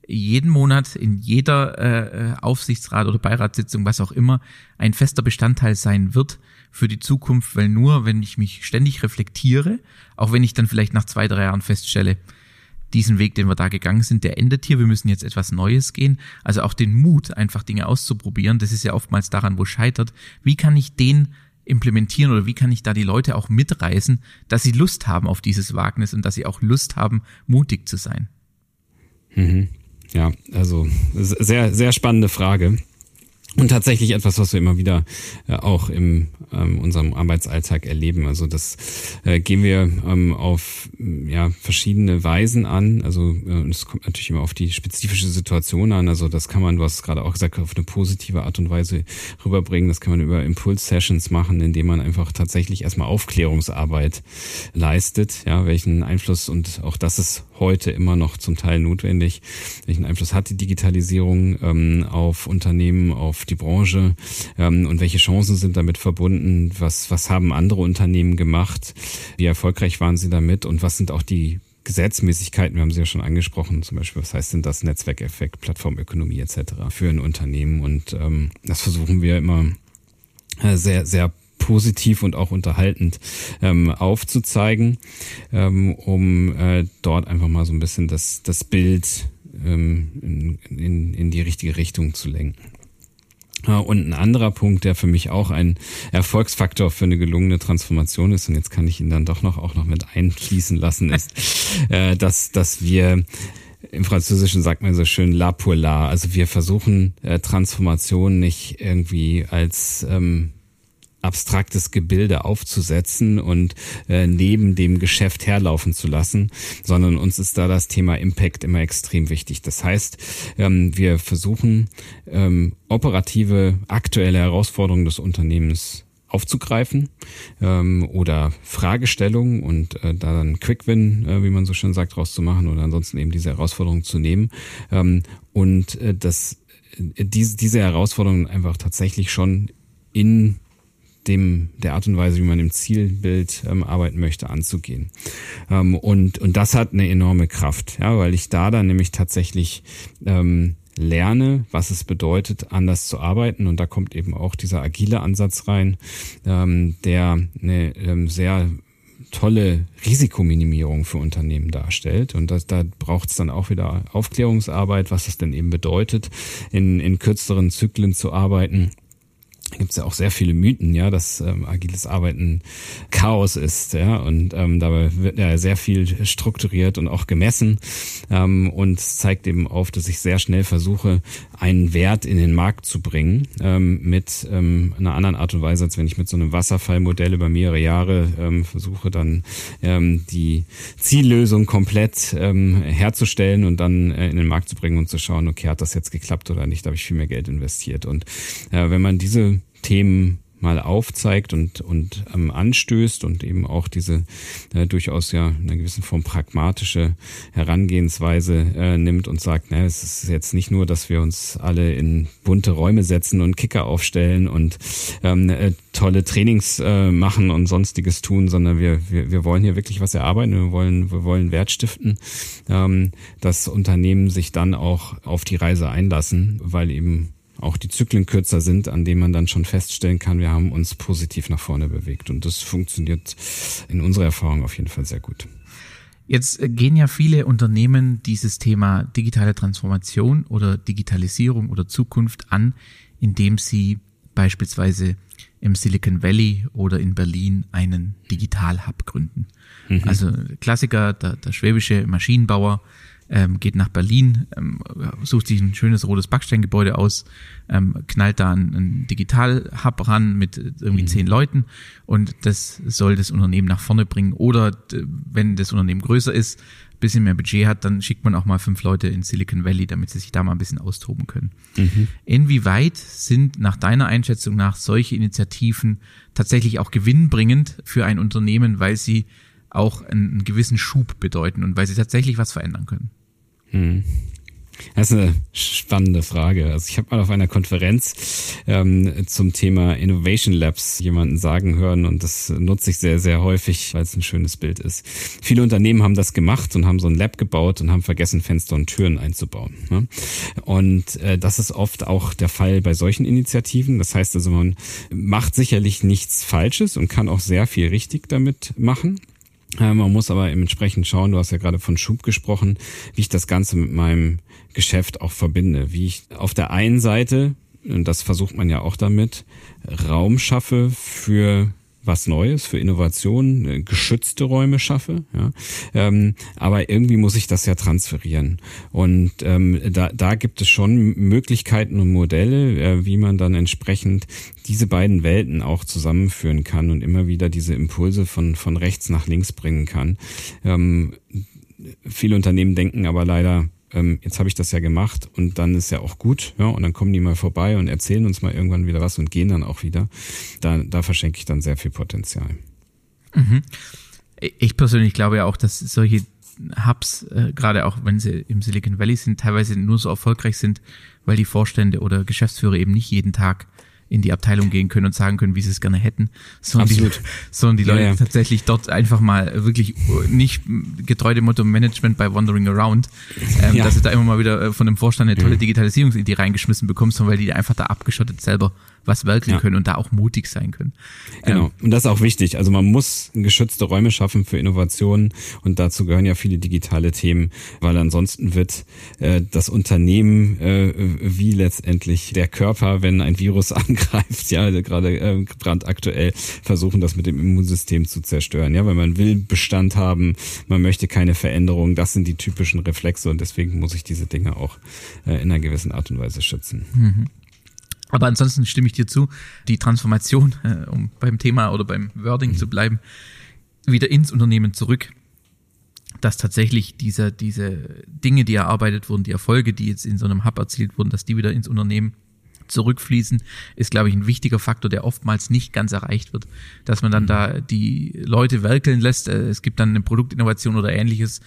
Speaker 2: jeden Monat, in jeder äh, Aufsichtsrat oder Beiratssitzung, was auch immer, ein fester Bestandteil sein wird für die Zukunft, weil nur wenn ich mich ständig reflektiere, auch wenn ich dann vielleicht nach zwei, drei Jahren feststelle, diesen Weg, den wir da gegangen sind, der endet hier. Wir müssen jetzt etwas Neues gehen. Also auch den Mut, einfach Dinge auszuprobieren. Das ist ja oftmals daran, wo scheitert. Wie kann ich den implementieren oder wie kann ich da die Leute auch mitreißen, dass sie Lust haben auf dieses Wagnis und dass sie auch Lust haben, mutig zu sein?
Speaker 1: Mhm. Ja, also sehr, sehr spannende Frage. Und tatsächlich etwas, was wir immer wieder äh, auch im ähm, unserem Arbeitsalltag erleben. Also das äh, gehen wir ähm, auf ja, verschiedene Weisen an. Also äh, es kommt natürlich immer auf die spezifische Situation an. Also das kann man, du hast gerade auch gesagt, auf eine positive Art und Weise rüberbringen. Das kann man über Impulse-Sessions machen, indem man einfach tatsächlich erstmal Aufklärungsarbeit leistet. Ja, welchen Einfluss und auch das ist heute immer noch zum Teil notwendig. Welchen Einfluss hat die Digitalisierung ähm, auf Unternehmen, auf die Branche ähm, und welche Chancen sind damit verbunden? Was, was haben andere Unternehmen gemacht? Wie erfolgreich waren sie damit? Und was sind auch die Gesetzmäßigkeiten, wir haben sie ja schon angesprochen, zum Beispiel, was heißt denn das Netzwerkeffekt, Plattformökonomie etc. für ein Unternehmen und ähm, das versuchen wir immer äh, sehr, sehr positiv und auch unterhaltend ähm, aufzuzeigen, ähm, um äh, dort einfach mal so ein bisschen das, das Bild ähm, in, in, in die richtige Richtung zu lenken. Und ein anderer Punkt, der für mich auch ein Erfolgsfaktor für eine gelungene Transformation ist, und jetzt kann ich ihn dann doch noch auch noch mit einfließen lassen, ist, äh, dass, dass wir im Französischen sagt man so schön la pour la. Also wir versuchen äh, Transformation nicht irgendwie als ähm, abstraktes Gebilde aufzusetzen und äh, neben dem Geschäft herlaufen zu lassen, sondern uns ist da das Thema Impact immer extrem wichtig. Das heißt, ähm, wir versuchen ähm, operative, aktuelle Herausforderungen des Unternehmens aufzugreifen ähm, oder Fragestellungen und äh, da dann Quick-Win, äh, wie man so schön sagt, rauszumachen oder ansonsten eben diese Herausforderung zu nehmen ähm, und äh, das äh, diese, diese Herausforderungen einfach tatsächlich schon in dem der Art und Weise, wie man im Zielbild ähm, arbeiten möchte, anzugehen. Ähm, und und das hat eine enorme Kraft, ja, weil ich da dann nämlich tatsächlich ähm, lerne, was es bedeutet, anders zu arbeiten. Und da kommt eben auch dieser agile Ansatz rein, ähm, der eine ähm, sehr tolle Risikominimierung für Unternehmen darstellt. Und das, da braucht es dann auch wieder Aufklärungsarbeit, was das denn eben bedeutet, in, in kürzeren Zyklen zu arbeiten gibt es ja auch sehr viele Mythen, ja, dass ähm, agiles Arbeiten Chaos ist, ja, und ähm, dabei wird ja sehr viel strukturiert und auch gemessen. Ähm, und zeigt eben auf, dass ich sehr schnell versuche, einen Wert in den Markt zu bringen ähm, mit ähm, einer anderen Art und Weise, als wenn ich mit so einem Wasserfallmodell über mehrere Jahre ähm, versuche, dann ähm, die Ziellösung komplett ähm, herzustellen und dann äh, in den Markt zu bringen und zu schauen, okay, hat das jetzt geklappt oder nicht, da habe ich viel mehr Geld investiert. Und äh, wenn man diese Themen mal aufzeigt und, und ähm, anstößt und eben auch diese äh, durchaus ja in einer gewissen Form pragmatische Herangehensweise äh, nimmt und sagt, na, es ist jetzt nicht nur, dass wir uns alle in bunte Räume setzen und Kicker aufstellen und ähm, äh, tolle Trainings äh, machen und sonstiges tun, sondern wir, wir, wir wollen hier wirklich was erarbeiten, wir wollen, wir wollen Wert stiften, ähm, dass Unternehmen sich dann auch auf die Reise einlassen, weil eben auch die Zyklen kürzer sind, an denen man dann schon feststellen kann, wir haben uns positiv nach vorne bewegt. Und das funktioniert in unserer Erfahrung auf jeden Fall sehr gut.
Speaker 2: Jetzt gehen ja viele Unternehmen dieses Thema digitale Transformation oder Digitalisierung oder Zukunft an, indem sie beispielsweise im Silicon Valley oder in Berlin einen Digital-Hub gründen. Mhm. Also Klassiker, der, der schwäbische Maschinenbauer ähm, geht nach Berlin, ähm, sucht sich ein schönes rotes Backsteingebäude aus, ähm, knallt da einen, einen Digital-Hub ran mit irgendwie mhm. zehn Leuten und das soll das Unternehmen nach vorne bringen. Oder wenn das Unternehmen größer ist, bisschen mehr Budget hat, dann schickt man auch mal fünf Leute in Silicon Valley, damit sie sich da mal ein bisschen austoben können. Mhm. Inwieweit sind nach deiner Einschätzung nach solche Initiativen tatsächlich auch gewinnbringend für ein Unternehmen, weil sie auch einen, einen gewissen Schub bedeuten und weil sie tatsächlich was verändern können?
Speaker 1: Mhm. Das ist eine spannende Frage. Also ich habe mal auf einer Konferenz ähm, zum Thema Innovation Labs jemanden sagen hören und das nutze ich sehr, sehr häufig, weil es ein schönes Bild ist. Viele Unternehmen haben das gemacht und haben so ein Lab gebaut und haben vergessen, Fenster und Türen einzubauen. Ne? Und äh, das ist oft auch der Fall bei solchen Initiativen. Das heißt also, man macht sicherlich nichts Falsches und kann auch sehr viel richtig damit machen. Äh, man muss aber entsprechend schauen, du hast ja gerade von Schub gesprochen, wie ich das Ganze mit meinem Geschäft auch verbinde. Wie ich auf der einen Seite, und das versucht man ja auch damit, Raum schaffe für was Neues, für Innovationen, äh, geschützte Räume schaffe. Ja. Ähm, aber irgendwie muss ich das ja transferieren. Und ähm, da, da gibt es schon Möglichkeiten und Modelle, äh, wie man dann entsprechend diese beiden Welten auch zusammenführen kann und immer wieder diese Impulse von, von rechts nach links bringen kann. Ähm, viele Unternehmen denken aber leider, ähm, jetzt habe ich das ja gemacht und dann ist ja auch gut, ja, und dann kommen die mal vorbei und erzählen uns mal irgendwann wieder was und gehen dann auch wieder. Da, da verschenke ich dann sehr viel Potenzial.
Speaker 2: Mhm. Ich persönlich glaube ja auch, dass solche Hubs, äh, gerade auch wenn sie im Silicon Valley sind, teilweise nur so erfolgreich sind, weil die Vorstände oder Geschäftsführer eben nicht jeden Tag in die Abteilung gehen können und sagen können, wie sie es gerne hätten, sondern Absolut. die, sondern die Leute ja, ja. tatsächlich dort einfach mal wirklich nicht getreu dem Motto Management by Wandering Around, ähm, ja. dass du da immer mal wieder äh, von dem Vorstand eine tolle Digitalisierungsidee reingeschmissen bekommst, sondern weil die einfach da abgeschottet selber was werkeln ja. können und da auch mutig sein können.
Speaker 1: Genau. Ähm, und das ist auch wichtig. Also man muss geschützte Räume schaffen für Innovationen und dazu gehören ja viele digitale Themen, weil ansonsten wird äh, das Unternehmen äh, wie letztendlich der Körper, wenn ein Virus angreift, ja, gerade äh, brandaktuell versuchen, das mit dem Immunsystem zu zerstören. Ja, weil man will Bestand haben, man möchte keine Veränderung. Das sind die typischen Reflexe und deswegen muss ich diese Dinge auch äh, in einer gewissen Art und Weise schützen. Mhm.
Speaker 2: Aber ansonsten stimme ich dir zu, die Transformation, äh, um beim Thema oder beim Wording zu bleiben, wieder ins Unternehmen zurück, dass tatsächlich diese, diese Dinge, die erarbeitet wurden, die Erfolge, die jetzt in so einem Hub erzielt wurden, dass die wieder ins Unternehmen zurückfließen, ist, glaube ich, ein wichtiger Faktor, der oftmals nicht ganz erreicht wird. Dass man dann mhm. da die Leute werkeln lässt, äh, es gibt dann eine Produktinnovation oder ähnliches,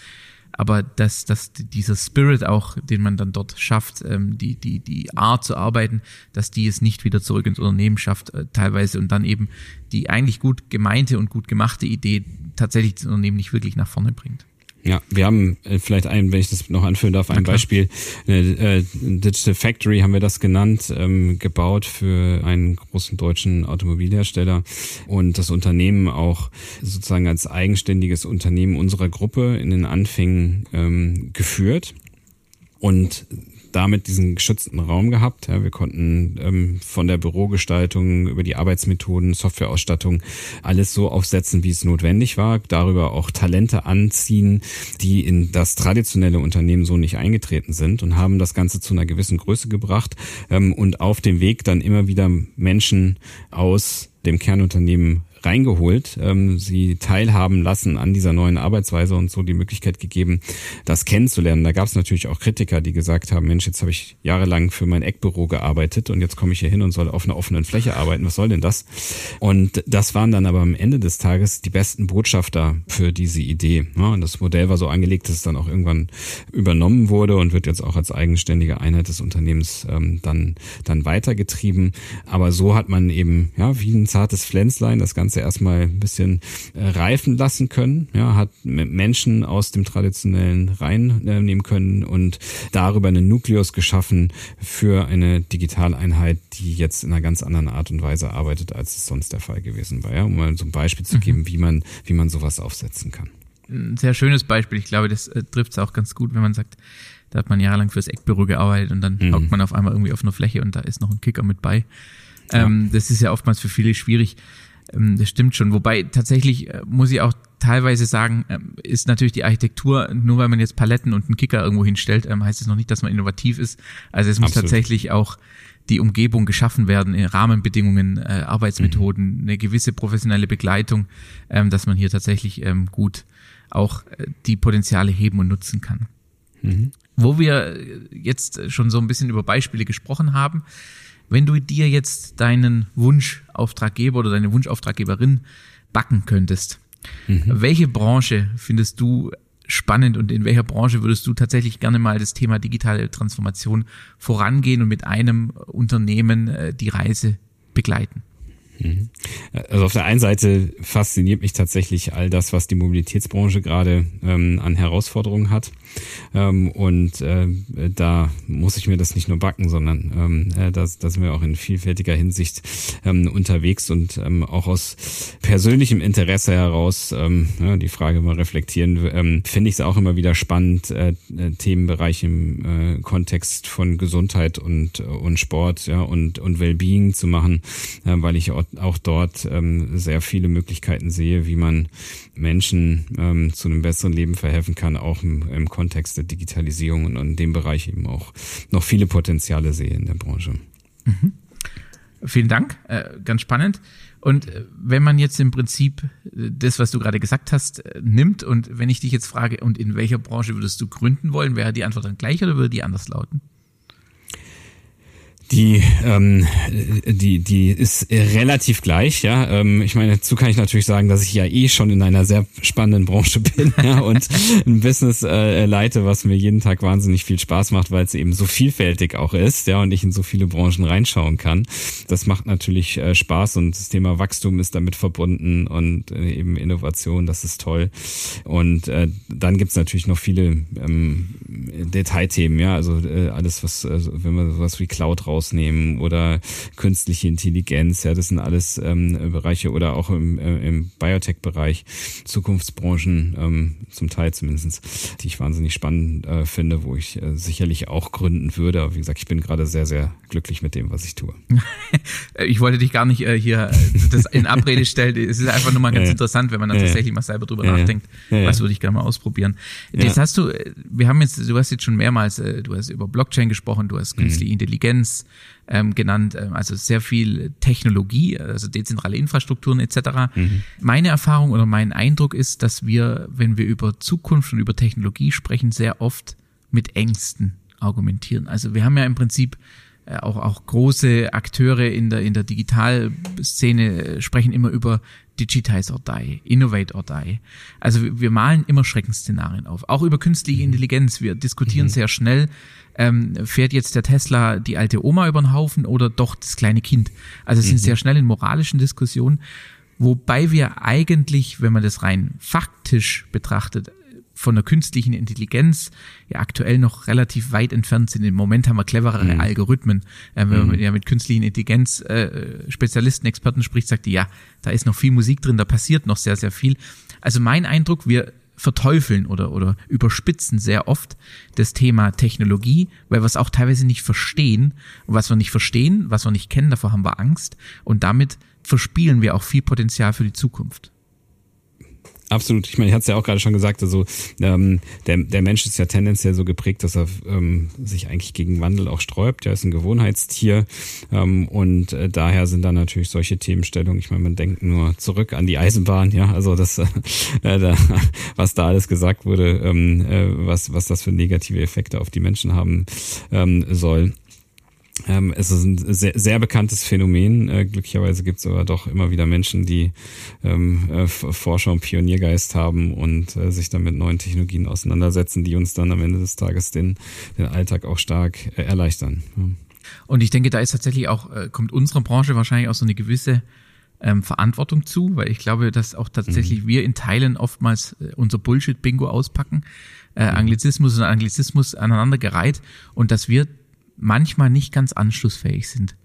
Speaker 2: aber dass, dass dieser Spirit auch, den man dann dort schafft, ähm, die, die, die Art zu arbeiten, dass die es nicht wieder zurück ins Unternehmen schafft, äh, teilweise und dann eben die eigentlich gut gemeinte und gut gemachte Idee tatsächlich das Unternehmen nicht wirklich nach vorne bringt.
Speaker 1: Ja, wir haben äh, vielleicht ein, wenn ich das noch anführen darf, ein Beispiel. Äh, Digital Factory haben wir das genannt, ähm, gebaut für einen großen deutschen Automobilhersteller und das Unternehmen auch sozusagen als eigenständiges Unternehmen unserer Gruppe in den Anfängen ähm, geführt. Und damit diesen geschützten Raum gehabt. Ja, wir konnten ähm, von der Bürogestaltung über die Arbeitsmethoden, Softwareausstattung alles so aufsetzen, wie es notwendig war. Darüber auch Talente anziehen, die in das traditionelle Unternehmen so nicht eingetreten sind und haben das Ganze zu einer gewissen Größe gebracht ähm, und auf dem Weg dann immer wieder Menschen aus dem Kernunternehmen reingeholt, ähm, sie teilhaben lassen an dieser neuen Arbeitsweise und so die Möglichkeit gegeben, das kennenzulernen. Da gab es natürlich auch Kritiker, die gesagt haben, Mensch, jetzt habe ich jahrelang für mein Eckbüro gearbeitet und jetzt komme ich hier hin und soll auf einer offenen Fläche arbeiten. Was soll denn das? Und das waren dann aber am Ende des Tages die besten Botschafter für diese Idee. Ja, und das Modell war so angelegt, dass es dann auch irgendwann übernommen wurde und wird jetzt auch als eigenständige Einheit des Unternehmens ähm, dann, dann weitergetrieben. Aber so hat man eben, ja, wie ein zartes Pflänzlein das Ganze Ganze erstmal ein bisschen äh, reifen lassen können, ja, hat Menschen aus dem traditionellen reinnehmen können und darüber einen Nukleus geschaffen für eine Digitaleinheit, die jetzt in einer ganz anderen Art und Weise arbeitet, als es sonst der Fall gewesen war, ja, um mal so ein Beispiel zu mhm. geben, wie man, wie man sowas aufsetzen kann.
Speaker 2: Ein sehr schönes Beispiel. Ich glaube, das äh, trifft es auch ganz gut, wenn man sagt, da hat man jahrelang fürs Eckbüro gearbeitet und dann mhm. hockt man auf einmal irgendwie auf einer Fläche und da ist noch ein Kicker mit bei. Ähm, das ist ja oftmals für viele schwierig. Ähm, das stimmt schon. Wobei tatsächlich äh, muss ich auch teilweise sagen, ähm, ist natürlich die Architektur, nur weil man jetzt Paletten und einen Kicker irgendwo hinstellt, ähm, heißt es noch nicht, dass man innovativ ist. Also es muss Absolut. tatsächlich auch die Umgebung geschaffen werden, äh, Rahmenbedingungen, äh, Arbeitsmethoden, mhm. eine gewisse professionelle Begleitung, dass man hier tatsächlich gut auch die Potenziale heben und nutzen kann. Mhm. Wo wir jetzt schon so ein bisschen über Beispiele gesprochen haben, wenn du dir jetzt deinen Wunschauftraggeber oder deine Wunschauftraggeberin backen könntest, mhm. welche Branche findest du spannend und in welcher Branche würdest du tatsächlich gerne mal das Thema digitale Transformation vorangehen und mit einem Unternehmen äh, die Reise begleiten?
Speaker 1: Mhm. Also auf der einen Seite fasziniert mich tatsächlich all das, was die Mobilitätsbranche gerade ähm, an Herausforderungen hat. Ähm, und äh, da muss ich mir das nicht nur backen, sondern ähm, äh, da, da sind wir auch in vielfältiger Hinsicht ähm, unterwegs und ähm, auch aus persönlichem Interesse heraus, ähm, ja, die Frage mal reflektieren, ähm, finde ich es auch immer wieder spannend, äh, äh, Themenbereich im äh, Kontext von Gesundheit und, und Sport ja, und, und Wellbeing zu machen, äh, weil ich auch, auch dort ähm, sehr viele Möglichkeiten sehe, wie man Menschen ähm, zu einem besseren Leben verhelfen kann, auch im, im Kontext der Digitalisierung und in dem Bereich eben auch noch viele Potenziale sehe in der Branche.
Speaker 2: Mhm. Vielen Dank, äh, ganz spannend. Und äh, wenn man jetzt im Prinzip äh, das, was du gerade gesagt hast, äh, nimmt und wenn ich dich jetzt frage, und in welcher Branche würdest du gründen wollen, wäre die Antwort dann gleich oder würde die anders lauten?
Speaker 1: Die, ähm, die, die ist relativ gleich, ja. Ähm, ich meine, dazu kann ich natürlich sagen, dass ich ja eh schon in einer sehr spannenden Branche bin ja, und ein Business äh, leite, was mir jeden Tag wahnsinnig viel Spaß macht, weil es eben so vielfältig auch ist, ja, und ich in so viele Branchen reinschauen kann. Das macht natürlich äh, Spaß und das Thema Wachstum ist damit verbunden und äh, eben Innovation, das ist toll. Und äh, dann gibt's natürlich noch viele ähm, Detailthemen, ja, also äh, alles, was, also, wenn man sowas wie Cloud raus rausnehmen oder künstliche Intelligenz. Ja, das sind alles ähm, Bereiche oder auch im, äh, im Biotech-Bereich, Zukunftsbranchen, ähm, zum Teil zumindestens, die ich wahnsinnig spannend äh, finde, wo ich äh, sicherlich auch gründen würde. Aber wie gesagt, ich bin gerade sehr, sehr glücklich mit dem, was ich tue.
Speaker 2: ich wollte dich gar nicht äh, hier äh, das in Abrede stellen. Es ist einfach nur mal ganz ja, interessant, wenn man dann ja, tatsächlich mal selber drüber ja, nachdenkt. Was würde ich gerne mal ausprobieren? Jetzt hast du, äh, wir haben jetzt, du hast jetzt schon mehrmals, du hast über Blockchain gesprochen, du hast künstliche mhm. Intelligenz, ähm, genannt, ähm, also sehr viel Technologie, also dezentrale Infrastrukturen etc. Mhm. Meine Erfahrung oder mein Eindruck ist, dass wir, wenn wir über Zukunft und über Technologie sprechen, sehr oft mit Ängsten argumentieren. Also wir haben ja im Prinzip äh, auch, auch große Akteure in der, in der Digitalszene sprechen immer über Digitize or Die, Innovate or Die. Also wir malen immer Schreckensszenarien auf. Auch über künstliche mhm. Intelligenz. Wir diskutieren mhm. sehr schnell, ähm, fährt jetzt der Tesla die alte Oma über den Haufen oder doch das kleine Kind? Also es sind mhm. sehr schnell in moralischen Diskussionen, wobei wir eigentlich, wenn man das rein faktisch betrachtet, von der künstlichen Intelligenz ja aktuell noch relativ weit entfernt sind. Im Moment haben wir cleverere mhm. Algorithmen. Äh, wenn mhm. man ja mit künstlichen Intelligenz äh, Spezialisten, Experten spricht, sagt die, ja, da ist noch viel Musik drin, da passiert noch sehr, sehr viel. Also mein Eindruck, wir verteufeln oder, oder überspitzen sehr oft das Thema Technologie, weil wir es auch teilweise nicht verstehen. Und was wir nicht verstehen, was wir nicht kennen, davor haben wir Angst. Und damit verspielen wir auch viel Potenzial für die Zukunft.
Speaker 1: Absolut. Ich meine, ich hatte es ja auch gerade schon gesagt, also ähm, der, der Mensch ist ja tendenziell so geprägt, dass er ähm, sich eigentlich gegen Wandel auch sträubt. Er ist ein Gewohnheitstier ähm, und äh, daher sind dann natürlich solche Themenstellungen. Ich meine, man denkt nur zurück an die Eisenbahn, ja, also das, äh, da, was da alles gesagt wurde, ähm, äh, was was das für negative Effekte auf die Menschen haben ähm, soll. Ähm, es ist ein sehr, sehr bekanntes Phänomen. Äh, glücklicherweise gibt es aber doch immer wieder Menschen, die ähm, äh, Forscher und Pioniergeist haben und äh, sich dann mit neuen Technologien auseinandersetzen, die uns dann am Ende des Tages den, den Alltag auch stark äh, erleichtern. Ja.
Speaker 2: Und ich denke, da ist tatsächlich auch, äh, kommt unserer Branche wahrscheinlich auch so eine gewisse ähm, Verantwortung zu, weil ich glaube, dass auch tatsächlich mhm. wir in Teilen oftmals äh, unser Bullshit-Bingo auspacken, äh, mhm. Anglizismus und Anglizismus aneinandergereiht und dass wir manchmal nicht ganz anschlussfähig sind.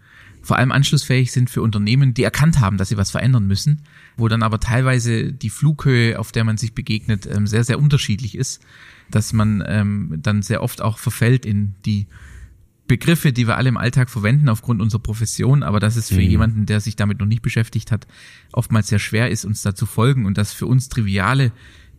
Speaker 2: Vor allem anschlussfähig sind für Unternehmen, die erkannt haben, dass sie was verändern müssen, wo dann aber teilweise die Flughöhe, auf der man sich begegnet, ähm, sehr, sehr unterschiedlich ist, dass man ähm, dann sehr oft auch verfällt in die Begriffe, die wir alle im Alltag verwenden aufgrund unserer Profession, aber dass es für mhm. jemanden, der sich damit noch nicht beschäftigt hat, oftmals sehr schwer ist, uns da zu folgen und dass für uns triviale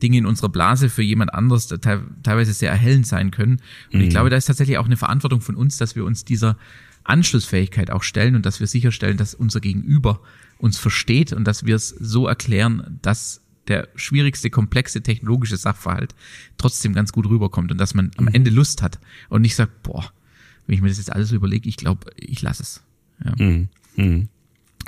Speaker 2: Dinge in unserer Blase für jemand anderes teilweise sehr erhellend sein können. Und mhm. ich glaube, da ist tatsächlich auch eine Verantwortung von uns, dass wir uns dieser Anschlussfähigkeit auch stellen und dass wir sicherstellen, dass unser Gegenüber uns versteht und dass wir es so erklären, dass der schwierigste, komplexe technologische Sachverhalt trotzdem ganz gut rüberkommt und dass man am mhm. Ende Lust hat und nicht sagt, boah, wenn ich mir das jetzt alles überlege, ich glaube, ich lasse es. Ja. Mhm. Mhm.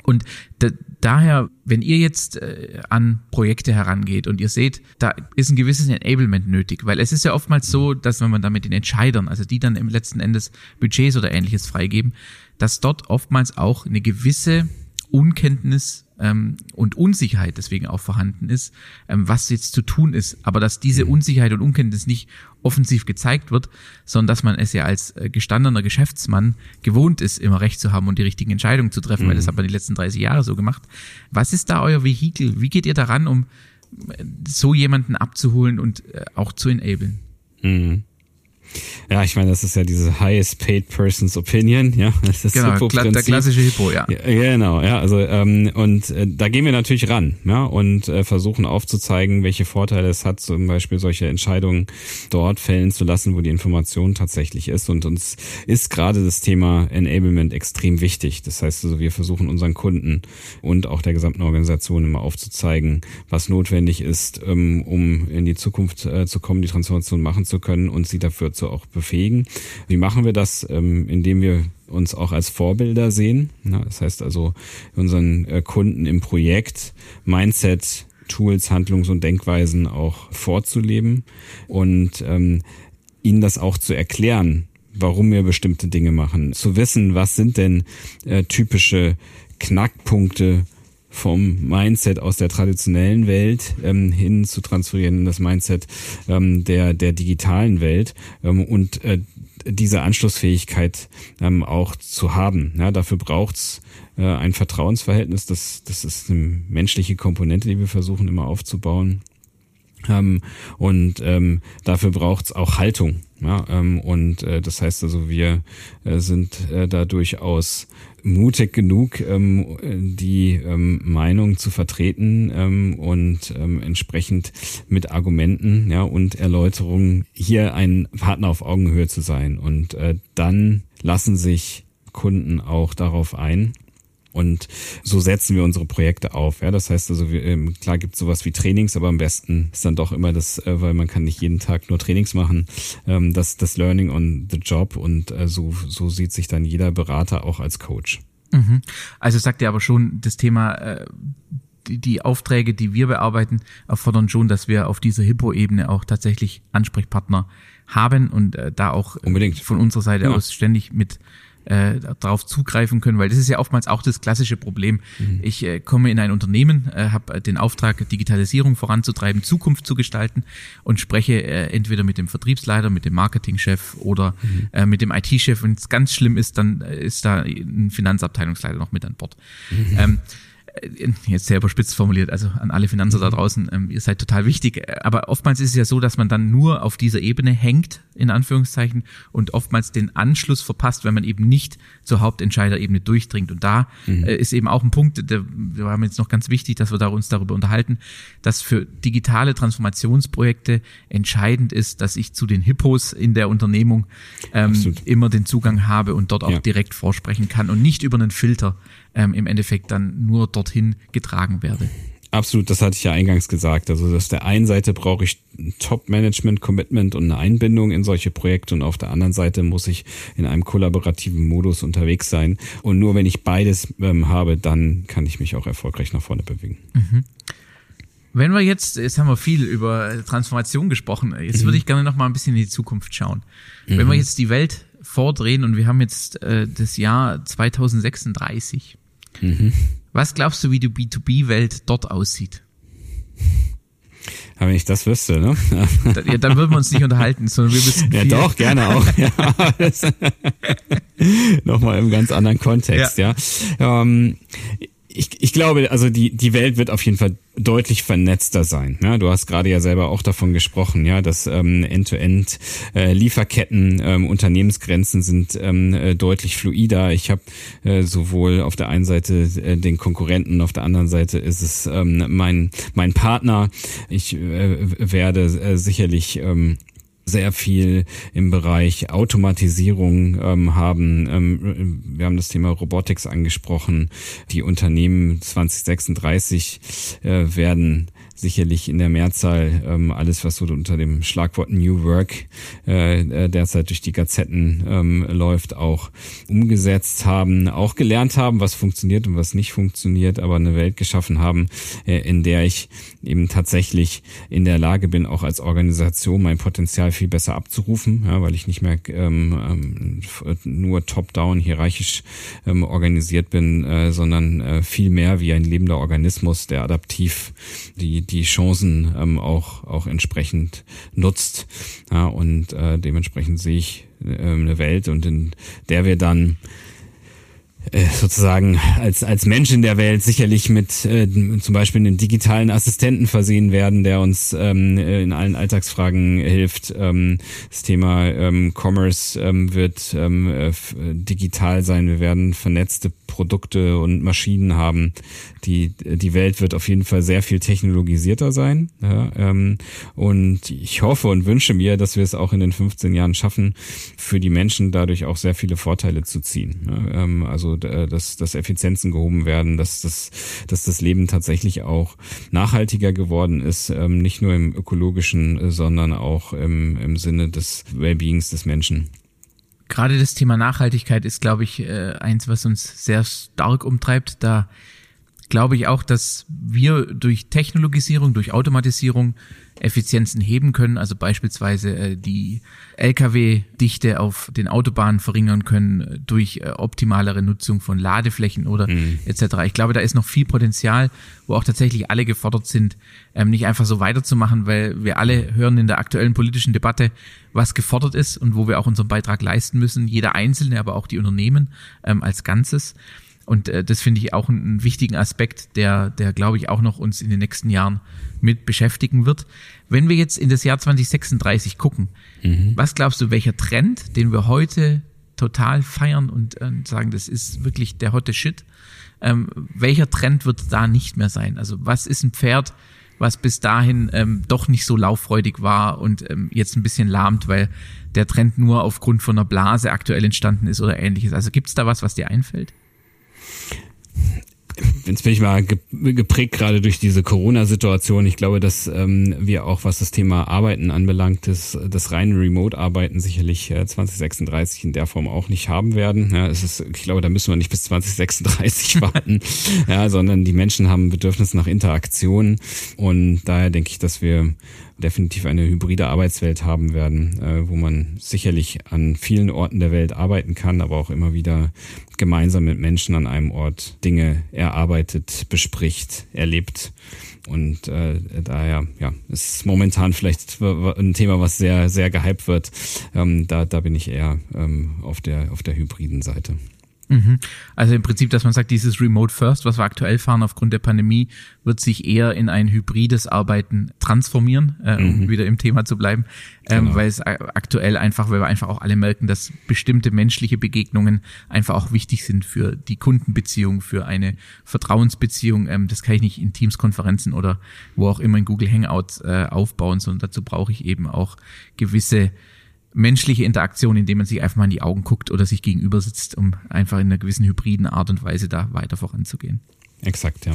Speaker 2: Und da, daher, wenn ihr jetzt äh, an Projekte herangeht und ihr seht, da ist ein gewisses Enablement nötig, weil es ist ja oftmals so, dass wenn man da mit den Entscheidern, also die dann im letzten Endes Budgets oder ähnliches freigeben, dass dort oftmals auch eine gewisse Unkenntnis ähm, und Unsicherheit deswegen auch vorhanden ist, ähm, was jetzt zu tun ist. Aber dass diese mhm. Unsicherheit und Unkenntnis nicht offensiv gezeigt wird, sondern dass man es ja als äh, gestandener Geschäftsmann gewohnt ist, immer recht zu haben und die richtigen Entscheidungen zu treffen, mhm. weil das mhm. hat man die letzten 30 Jahre so gemacht. Was ist da euer Vehikel? Wie geht ihr daran, um äh, so jemanden abzuholen und äh, auch zu enablen?
Speaker 1: Mhm. Ja, ich meine, das ist ja diese highest paid person's opinion, ja. Das ist
Speaker 2: genau, der klassische Hippo, ja. ja.
Speaker 1: Genau, ja, also ähm, und äh, da gehen wir natürlich ran, ja, und äh, versuchen aufzuzeigen, welche Vorteile es hat, zum Beispiel solche Entscheidungen dort fällen zu lassen, wo die Information tatsächlich ist. Und uns ist gerade das Thema Enablement extrem wichtig. Das heißt also, wir versuchen unseren Kunden und auch der gesamten Organisation immer aufzuzeigen, was notwendig ist, ähm, um in die Zukunft äh, zu kommen, die Transformation machen zu können und sie dafür zu dazu auch befähigen. Wie machen wir das? Ähm, indem wir uns auch als Vorbilder sehen. das heißt also unseren äh, Kunden im Projekt Mindset, Tools, Handlungs- und Denkweisen auch vorzuleben und ähm, ihnen das auch zu erklären, warum wir bestimmte Dinge machen. Zu wissen, was sind denn äh, typische Knackpunkte vom Mindset aus der traditionellen Welt ähm, hin zu transferieren in das Mindset ähm, der, der digitalen Welt ähm, und äh, diese Anschlussfähigkeit ähm, auch zu haben. Ja, dafür braucht's äh, ein Vertrauensverhältnis. Das, das ist eine menschliche Komponente, die wir versuchen immer aufzubauen. Ähm, und ähm, dafür braucht's auch Haltung. Ja, ähm, und äh, das heißt also, wir äh, sind äh, da durchaus mutig genug, ähm, die ähm, Meinung zu vertreten ähm, und ähm, entsprechend mit Argumenten ja, und Erläuterungen hier ein Partner auf Augenhöhe zu sein. Und äh, dann lassen sich Kunden auch darauf ein. Und so setzen wir unsere Projekte auf. Ja, das heißt also, wir, ähm, klar gibt es sowas wie Trainings, aber am besten ist dann doch immer das, äh, weil man kann nicht jeden Tag nur Trainings machen, ähm, das, das Learning on the Job und äh, so, so sieht sich dann jeder Berater auch als Coach.
Speaker 2: Mhm. Also sagt ihr aber schon, das Thema äh, die, die Aufträge, die wir bearbeiten, erfordern schon, dass wir auf dieser Hippo-Ebene auch tatsächlich Ansprechpartner haben und äh, da auch
Speaker 1: Unbedingt.
Speaker 2: von unserer Seite ja. aus ständig mit äh, darauf zugreifen können, weil das ist ja oftmals auch das klassische Problem. Mhm. Ich äh, komme in ein Unternehmen, äh, habe den Auftrag, Digitalisierung voranzutreiben, Zukunft zu gestalten und spreche äh, entweder mit dem Vertriebsleiter, mit dem Marketingchef oder mhm. äh, mit dem IT-Chef. Wenn es ganz schlimm ist, dann äh, ist da ein Finanzabteilungsleiter noch mit an Bord. Mhm. Ähm, äh, jetzt sehr überspitzt formuliert, also an alle Finanzer da mhm. draußen, ähm, ihr seid total wichtig. Aber oftmals ist es ja so, dass man dann nur auf dieser Ebene hängt, in Anführungszeichen, und oftmals den Anschluss verpasst, wenn man eben nicht zur Hauptentscheiderebene durchdringt. Und da mhm. äh, ist eben auch ein Punkt, der, wir haben jetzt noch ganz wichtig, dass wir da uns darüber unterhalten, dass für digitale Transformationsprojekte entscheidend ist, dass ich zu den Hippos in der Unternehmung ähm, immer den Zugang habe und dort auch ja. direkt vorsprechen kann und nicht über einen Filter ähm, im Endeffekt dann nur dorthin getragen werde.
Speaker 1: Absolut, das hatte ich ja eingangs gesagt. Also auf der einen Seite brauche ich Top-Management-Commitment und eine Einbindung in solche Projekte und auf der anderen Seite muss ich in einem kollaborativen Modus unterwegs sein. Und nur wenn ich beides ähm, habe, dann kann ich mich auch erfolgreich nach vorne bewegen. Mhm.
Speaker 2: Wenn wir jetzt, jetzt haben wir viel über Transformation gesprochen, jetzt mhm. würde ich gerne noch mal ein bisschen in die Zukunft schauen. Mhm. Wenn wir jetzt die Welt vordrehen und wir haben jetzt äh, das Jahr 2036. Mhm. Was glaubst du, wie die B2B-Welt dort aussieht?
Speaker 1: Aber wenn ich das wüsste, ne?
Speaker 2: ja, dann würden wir uns nicht unterhalten, sondern wir müssen.
Speaker 1: Ja, doch, gerne auch. Ja, Nochmal im ganz anderen Kontext, ja. ja. Ähm, ich, ich glaube, also die, die Welt wird auf jeden Fall deutlich vernetzter sein. Ja, du hast gerade ja selber auch davon gesprochen, ja, dass ähm, End-to-End äh, Lieferketten, ähm, Unternehmensgrenzen sind ähm, äh, deutlich fluider. Ich habe äh, sowohl auf der einen Seite äh, den Konkurrenten, auf der anderen Seite ist es ähm, mein mein Partner. Ich äh, werde äh, sicherlich ähm, sehr viel im Bereich Automatisierung ähm, haben. Ähm, wir haben das Thema Robotics angesprochen. Die Unternehmen 2036 äh, werden sicherlich in der Mehrzahl ähm, alles, was so unter dem Schlagwort New Work äh, äh, derzeit durch die Gazetten ähm, läuft, auch umgesetzt haben, auch gelernt haben, was funktioniert und was nicht funktioniert, aber eine Welt geschaffen haben, äh, in der ich eben tatsächlich in der Lage bin, auch als Organisation mein Potenzial viel besser abzurufen, ja, weil ich nicht mehr ähm, ähm, nur top-down hierarchisch ähm, organisiert bin, äh, sondern äh, viel mehr wie ein lebender Organismus, der adaptiv die die Chancen ähm, auch, auch entsprechend nutzt. Ja, und äh, dementsprechend sehe ich äh, eine Welt und in der wir dann äh, sozusagen als, als Mensch in der Welt sicherlich mit äh, zum Beispiel einem digitalen Assistenten versehen werden, der uns ähm, in allen Alltagsfragen hilft. Ähm, das Thema ähm, Commerce ähm, wird ähm, äh, digital sein. Wir werden vernetzte Produkte und Maschinen haben. Die, die Welt wird auf jeden Fall sehr viel technologisierter sein. Ja, ähm, und ich hoffe und wünsche mir, dass wir es auch in den 15 Jahren schaffen, für die Menschen dadurch auch sehr viele Vorteile zu ziehen. Ja, ähm, also, äh, dass, dass Effizienzen gehoben werden, dass das, dass das Leben tatsächlich auch nachhaltiger geworden ist, ähm, nicht nur im ökologischen, sondern auch im, im Sinne des Wellbeings des Menschen.
Speaker 2: Gerade das Thema Nachhaltigkeit ist, glaube ich, äh, eins, was uns sehr stark umtreibt. Da glaube ich auch, dass wir durch Technologisierung, durch Automatisierung Effizienzen heben können, also beispielsweise äh, die Lkw-Dichte auf den Autobahnen verringern können äh, durch äh, optimalere Nutzung von Ladeflächen oder mhm. etc. Ich glaube, da ist noch viel Potenzial, wo auch tatsächlich alle gefordert sind, ähm, nicht einfach so weiterzumachen, weil wir alle hören in der aktuellen politischen Debatte, was gefordert ist und wo wir auch unseren Beitrag leisten müssen, jeder Einzelne, aber auch die Unternehmen ähm, als Ganzes. Und äh, das finde ich auch einen wichtigen Aspekt, der, der glaube ich auch noch uns in den nächsten Jahren mit beschäftigen wird. Wenn wir jetzt in das Jahr 2036 gucken, mhm. was glaubst du, welcher Trend, den wir heute total feiern und, äh, sagen, das ist wirklich der hotte Shit, ähm, welcher Trend wird da nicht mehr sein? Also was ist ein Pferd, was bis dahin ähm, doch nicht so lauffreudig war und ähm, jetzt ein bisschen lahmt, weil der Trend nur aufgrund von einer Blase aktuell entstanden ist oder ähnliches. Also gibt es da was, was dir einfällt?
Speaker 1: Jetzt bin ich mal geprägt gerade durch diese Corona-Situation. Ich glaube, dass ähm, wir auch, was das Thema Arbeiten anbelangt, das, das reine Remote-Arbeiten sicherlich äh, 2036 in der Form auch nicht haben werden. Ja, es ist, ich glaube, da müssen wir nicht bis 2036 warten, ja, sondern die Menschen haben Bedürfnis nach Interaktion und daher denke ich, dass wir definitiv eine hybride Arbeitswelt haben werden, äh, wo man sicherlich an vielen Orten der Welt arbeiten kann, aber auch immer wieder gemeinsam mit Menschen an einem Ort Dinge erarbeitet, bespricht, erlebt. Und äh, daher, ja, ist momentan vielleicht ein Thema, was sehr, sehr gehypt wird. Ähm, da, da bin ich eher ähm, auf der, auf der hybriden Seite.
Speaker 2: Mhm. Also im Prinzip, dass man sagt, dieses Remote First, was wir aktuell fahren aufgrund der Pandemie, wird sich eher in ein hybrides Arbeiten transformieren, äh, um mhm. wieder im Thema zu bleiben, ähm, genau. weil es aktuell einfach, weil wir einfach auch alle merken, dass bestimmte menschliche Begegnungen einfach auch wichtig sind für die Kundenbeziehung, für eine Vertrauensbeziehung. Ähm, das kann ich nicht in Teams-Konferenzen oder wo auch immer in Google Hangouts äh, aufbauen, sondern dazu brauche ich eben auch gewisse menschliche Interaktion, indem man sich einfach mal in die Augen guckt oder sich gegenüber sitzt, um einfach in einer gewissen hybriden Art und Weise da weiter voranzugehen.
Speaker 1: Exakt, ja.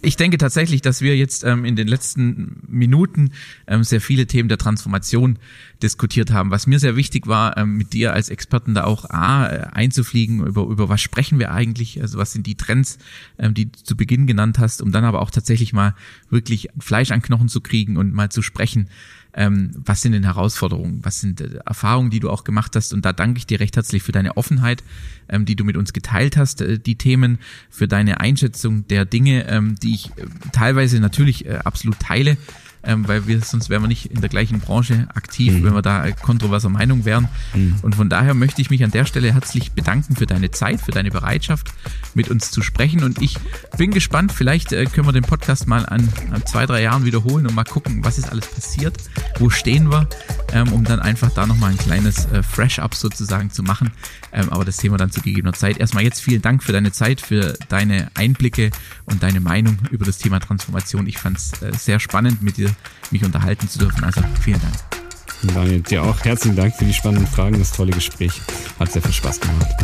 Speaker 2: Ich denke tatsächlich, dass wir jetzt ähm, in den letzten Minuten ähm, sehr viele Themen der Transformation diskutiert haben. Was mir sehr wichtig war, ähm, mit dir als Experten da auch A, einzufliegen, über, über was sprechen wir eigentlich, also was sind die Trends, ähm, die du zu Beginn genannt hast, um dann aber auch tatsächlich mal wirklich Fleisch an Knochen zu kriegen und mal zu sprechen, ähm, was sind denn Herausforderungen, was sind äh, Erfahrungen, die du auch gemacht hast. Und da danke ich dir recht herzlich für deine Offenheit, ähm, die du mit uns geteilt hast, äh, die Themen, für deine Einschätzung der Dinge, ähm, die ich äh, teilweise natürlich äh, absolut teile. Ähm, weil wir sonst wären wir nicht in der gleichen Branche aktiv, mhm. wenn wir da kontroverser Meinung wären. Mhm. Und von daher möchte ich mich an der Stelle herzlich bedanken für deine Zeit, für deine Bereitschaft, mit uns zu sprechen. Und ich bin gespannt, vielleicht äh, können wir den Podcast mal an, an, zwei, drei Jahren wiederholen und mal gucken, was ist alles passiert, wo stehen wir, ähm, um dann einfach da nochmal ein kleines äh, Fresh-Up sozusagen zu machen. Ähm, aber das Thema dann zu gegebener Zeit. Erstmal jetzt vielen Dank für deine Zeit, für deine Einblicke und deine Meinung über das Thema Transformation. Ich fand es äh, sehr spannend, mit dir mich unterhalten zu dürfen. Also vielen Dank.
Speaker 1: Daniel, dir auch herzlichen Dank für die spannenden Fragen, das tolle Gespräch. Hat sehr viel Spaß gemacht.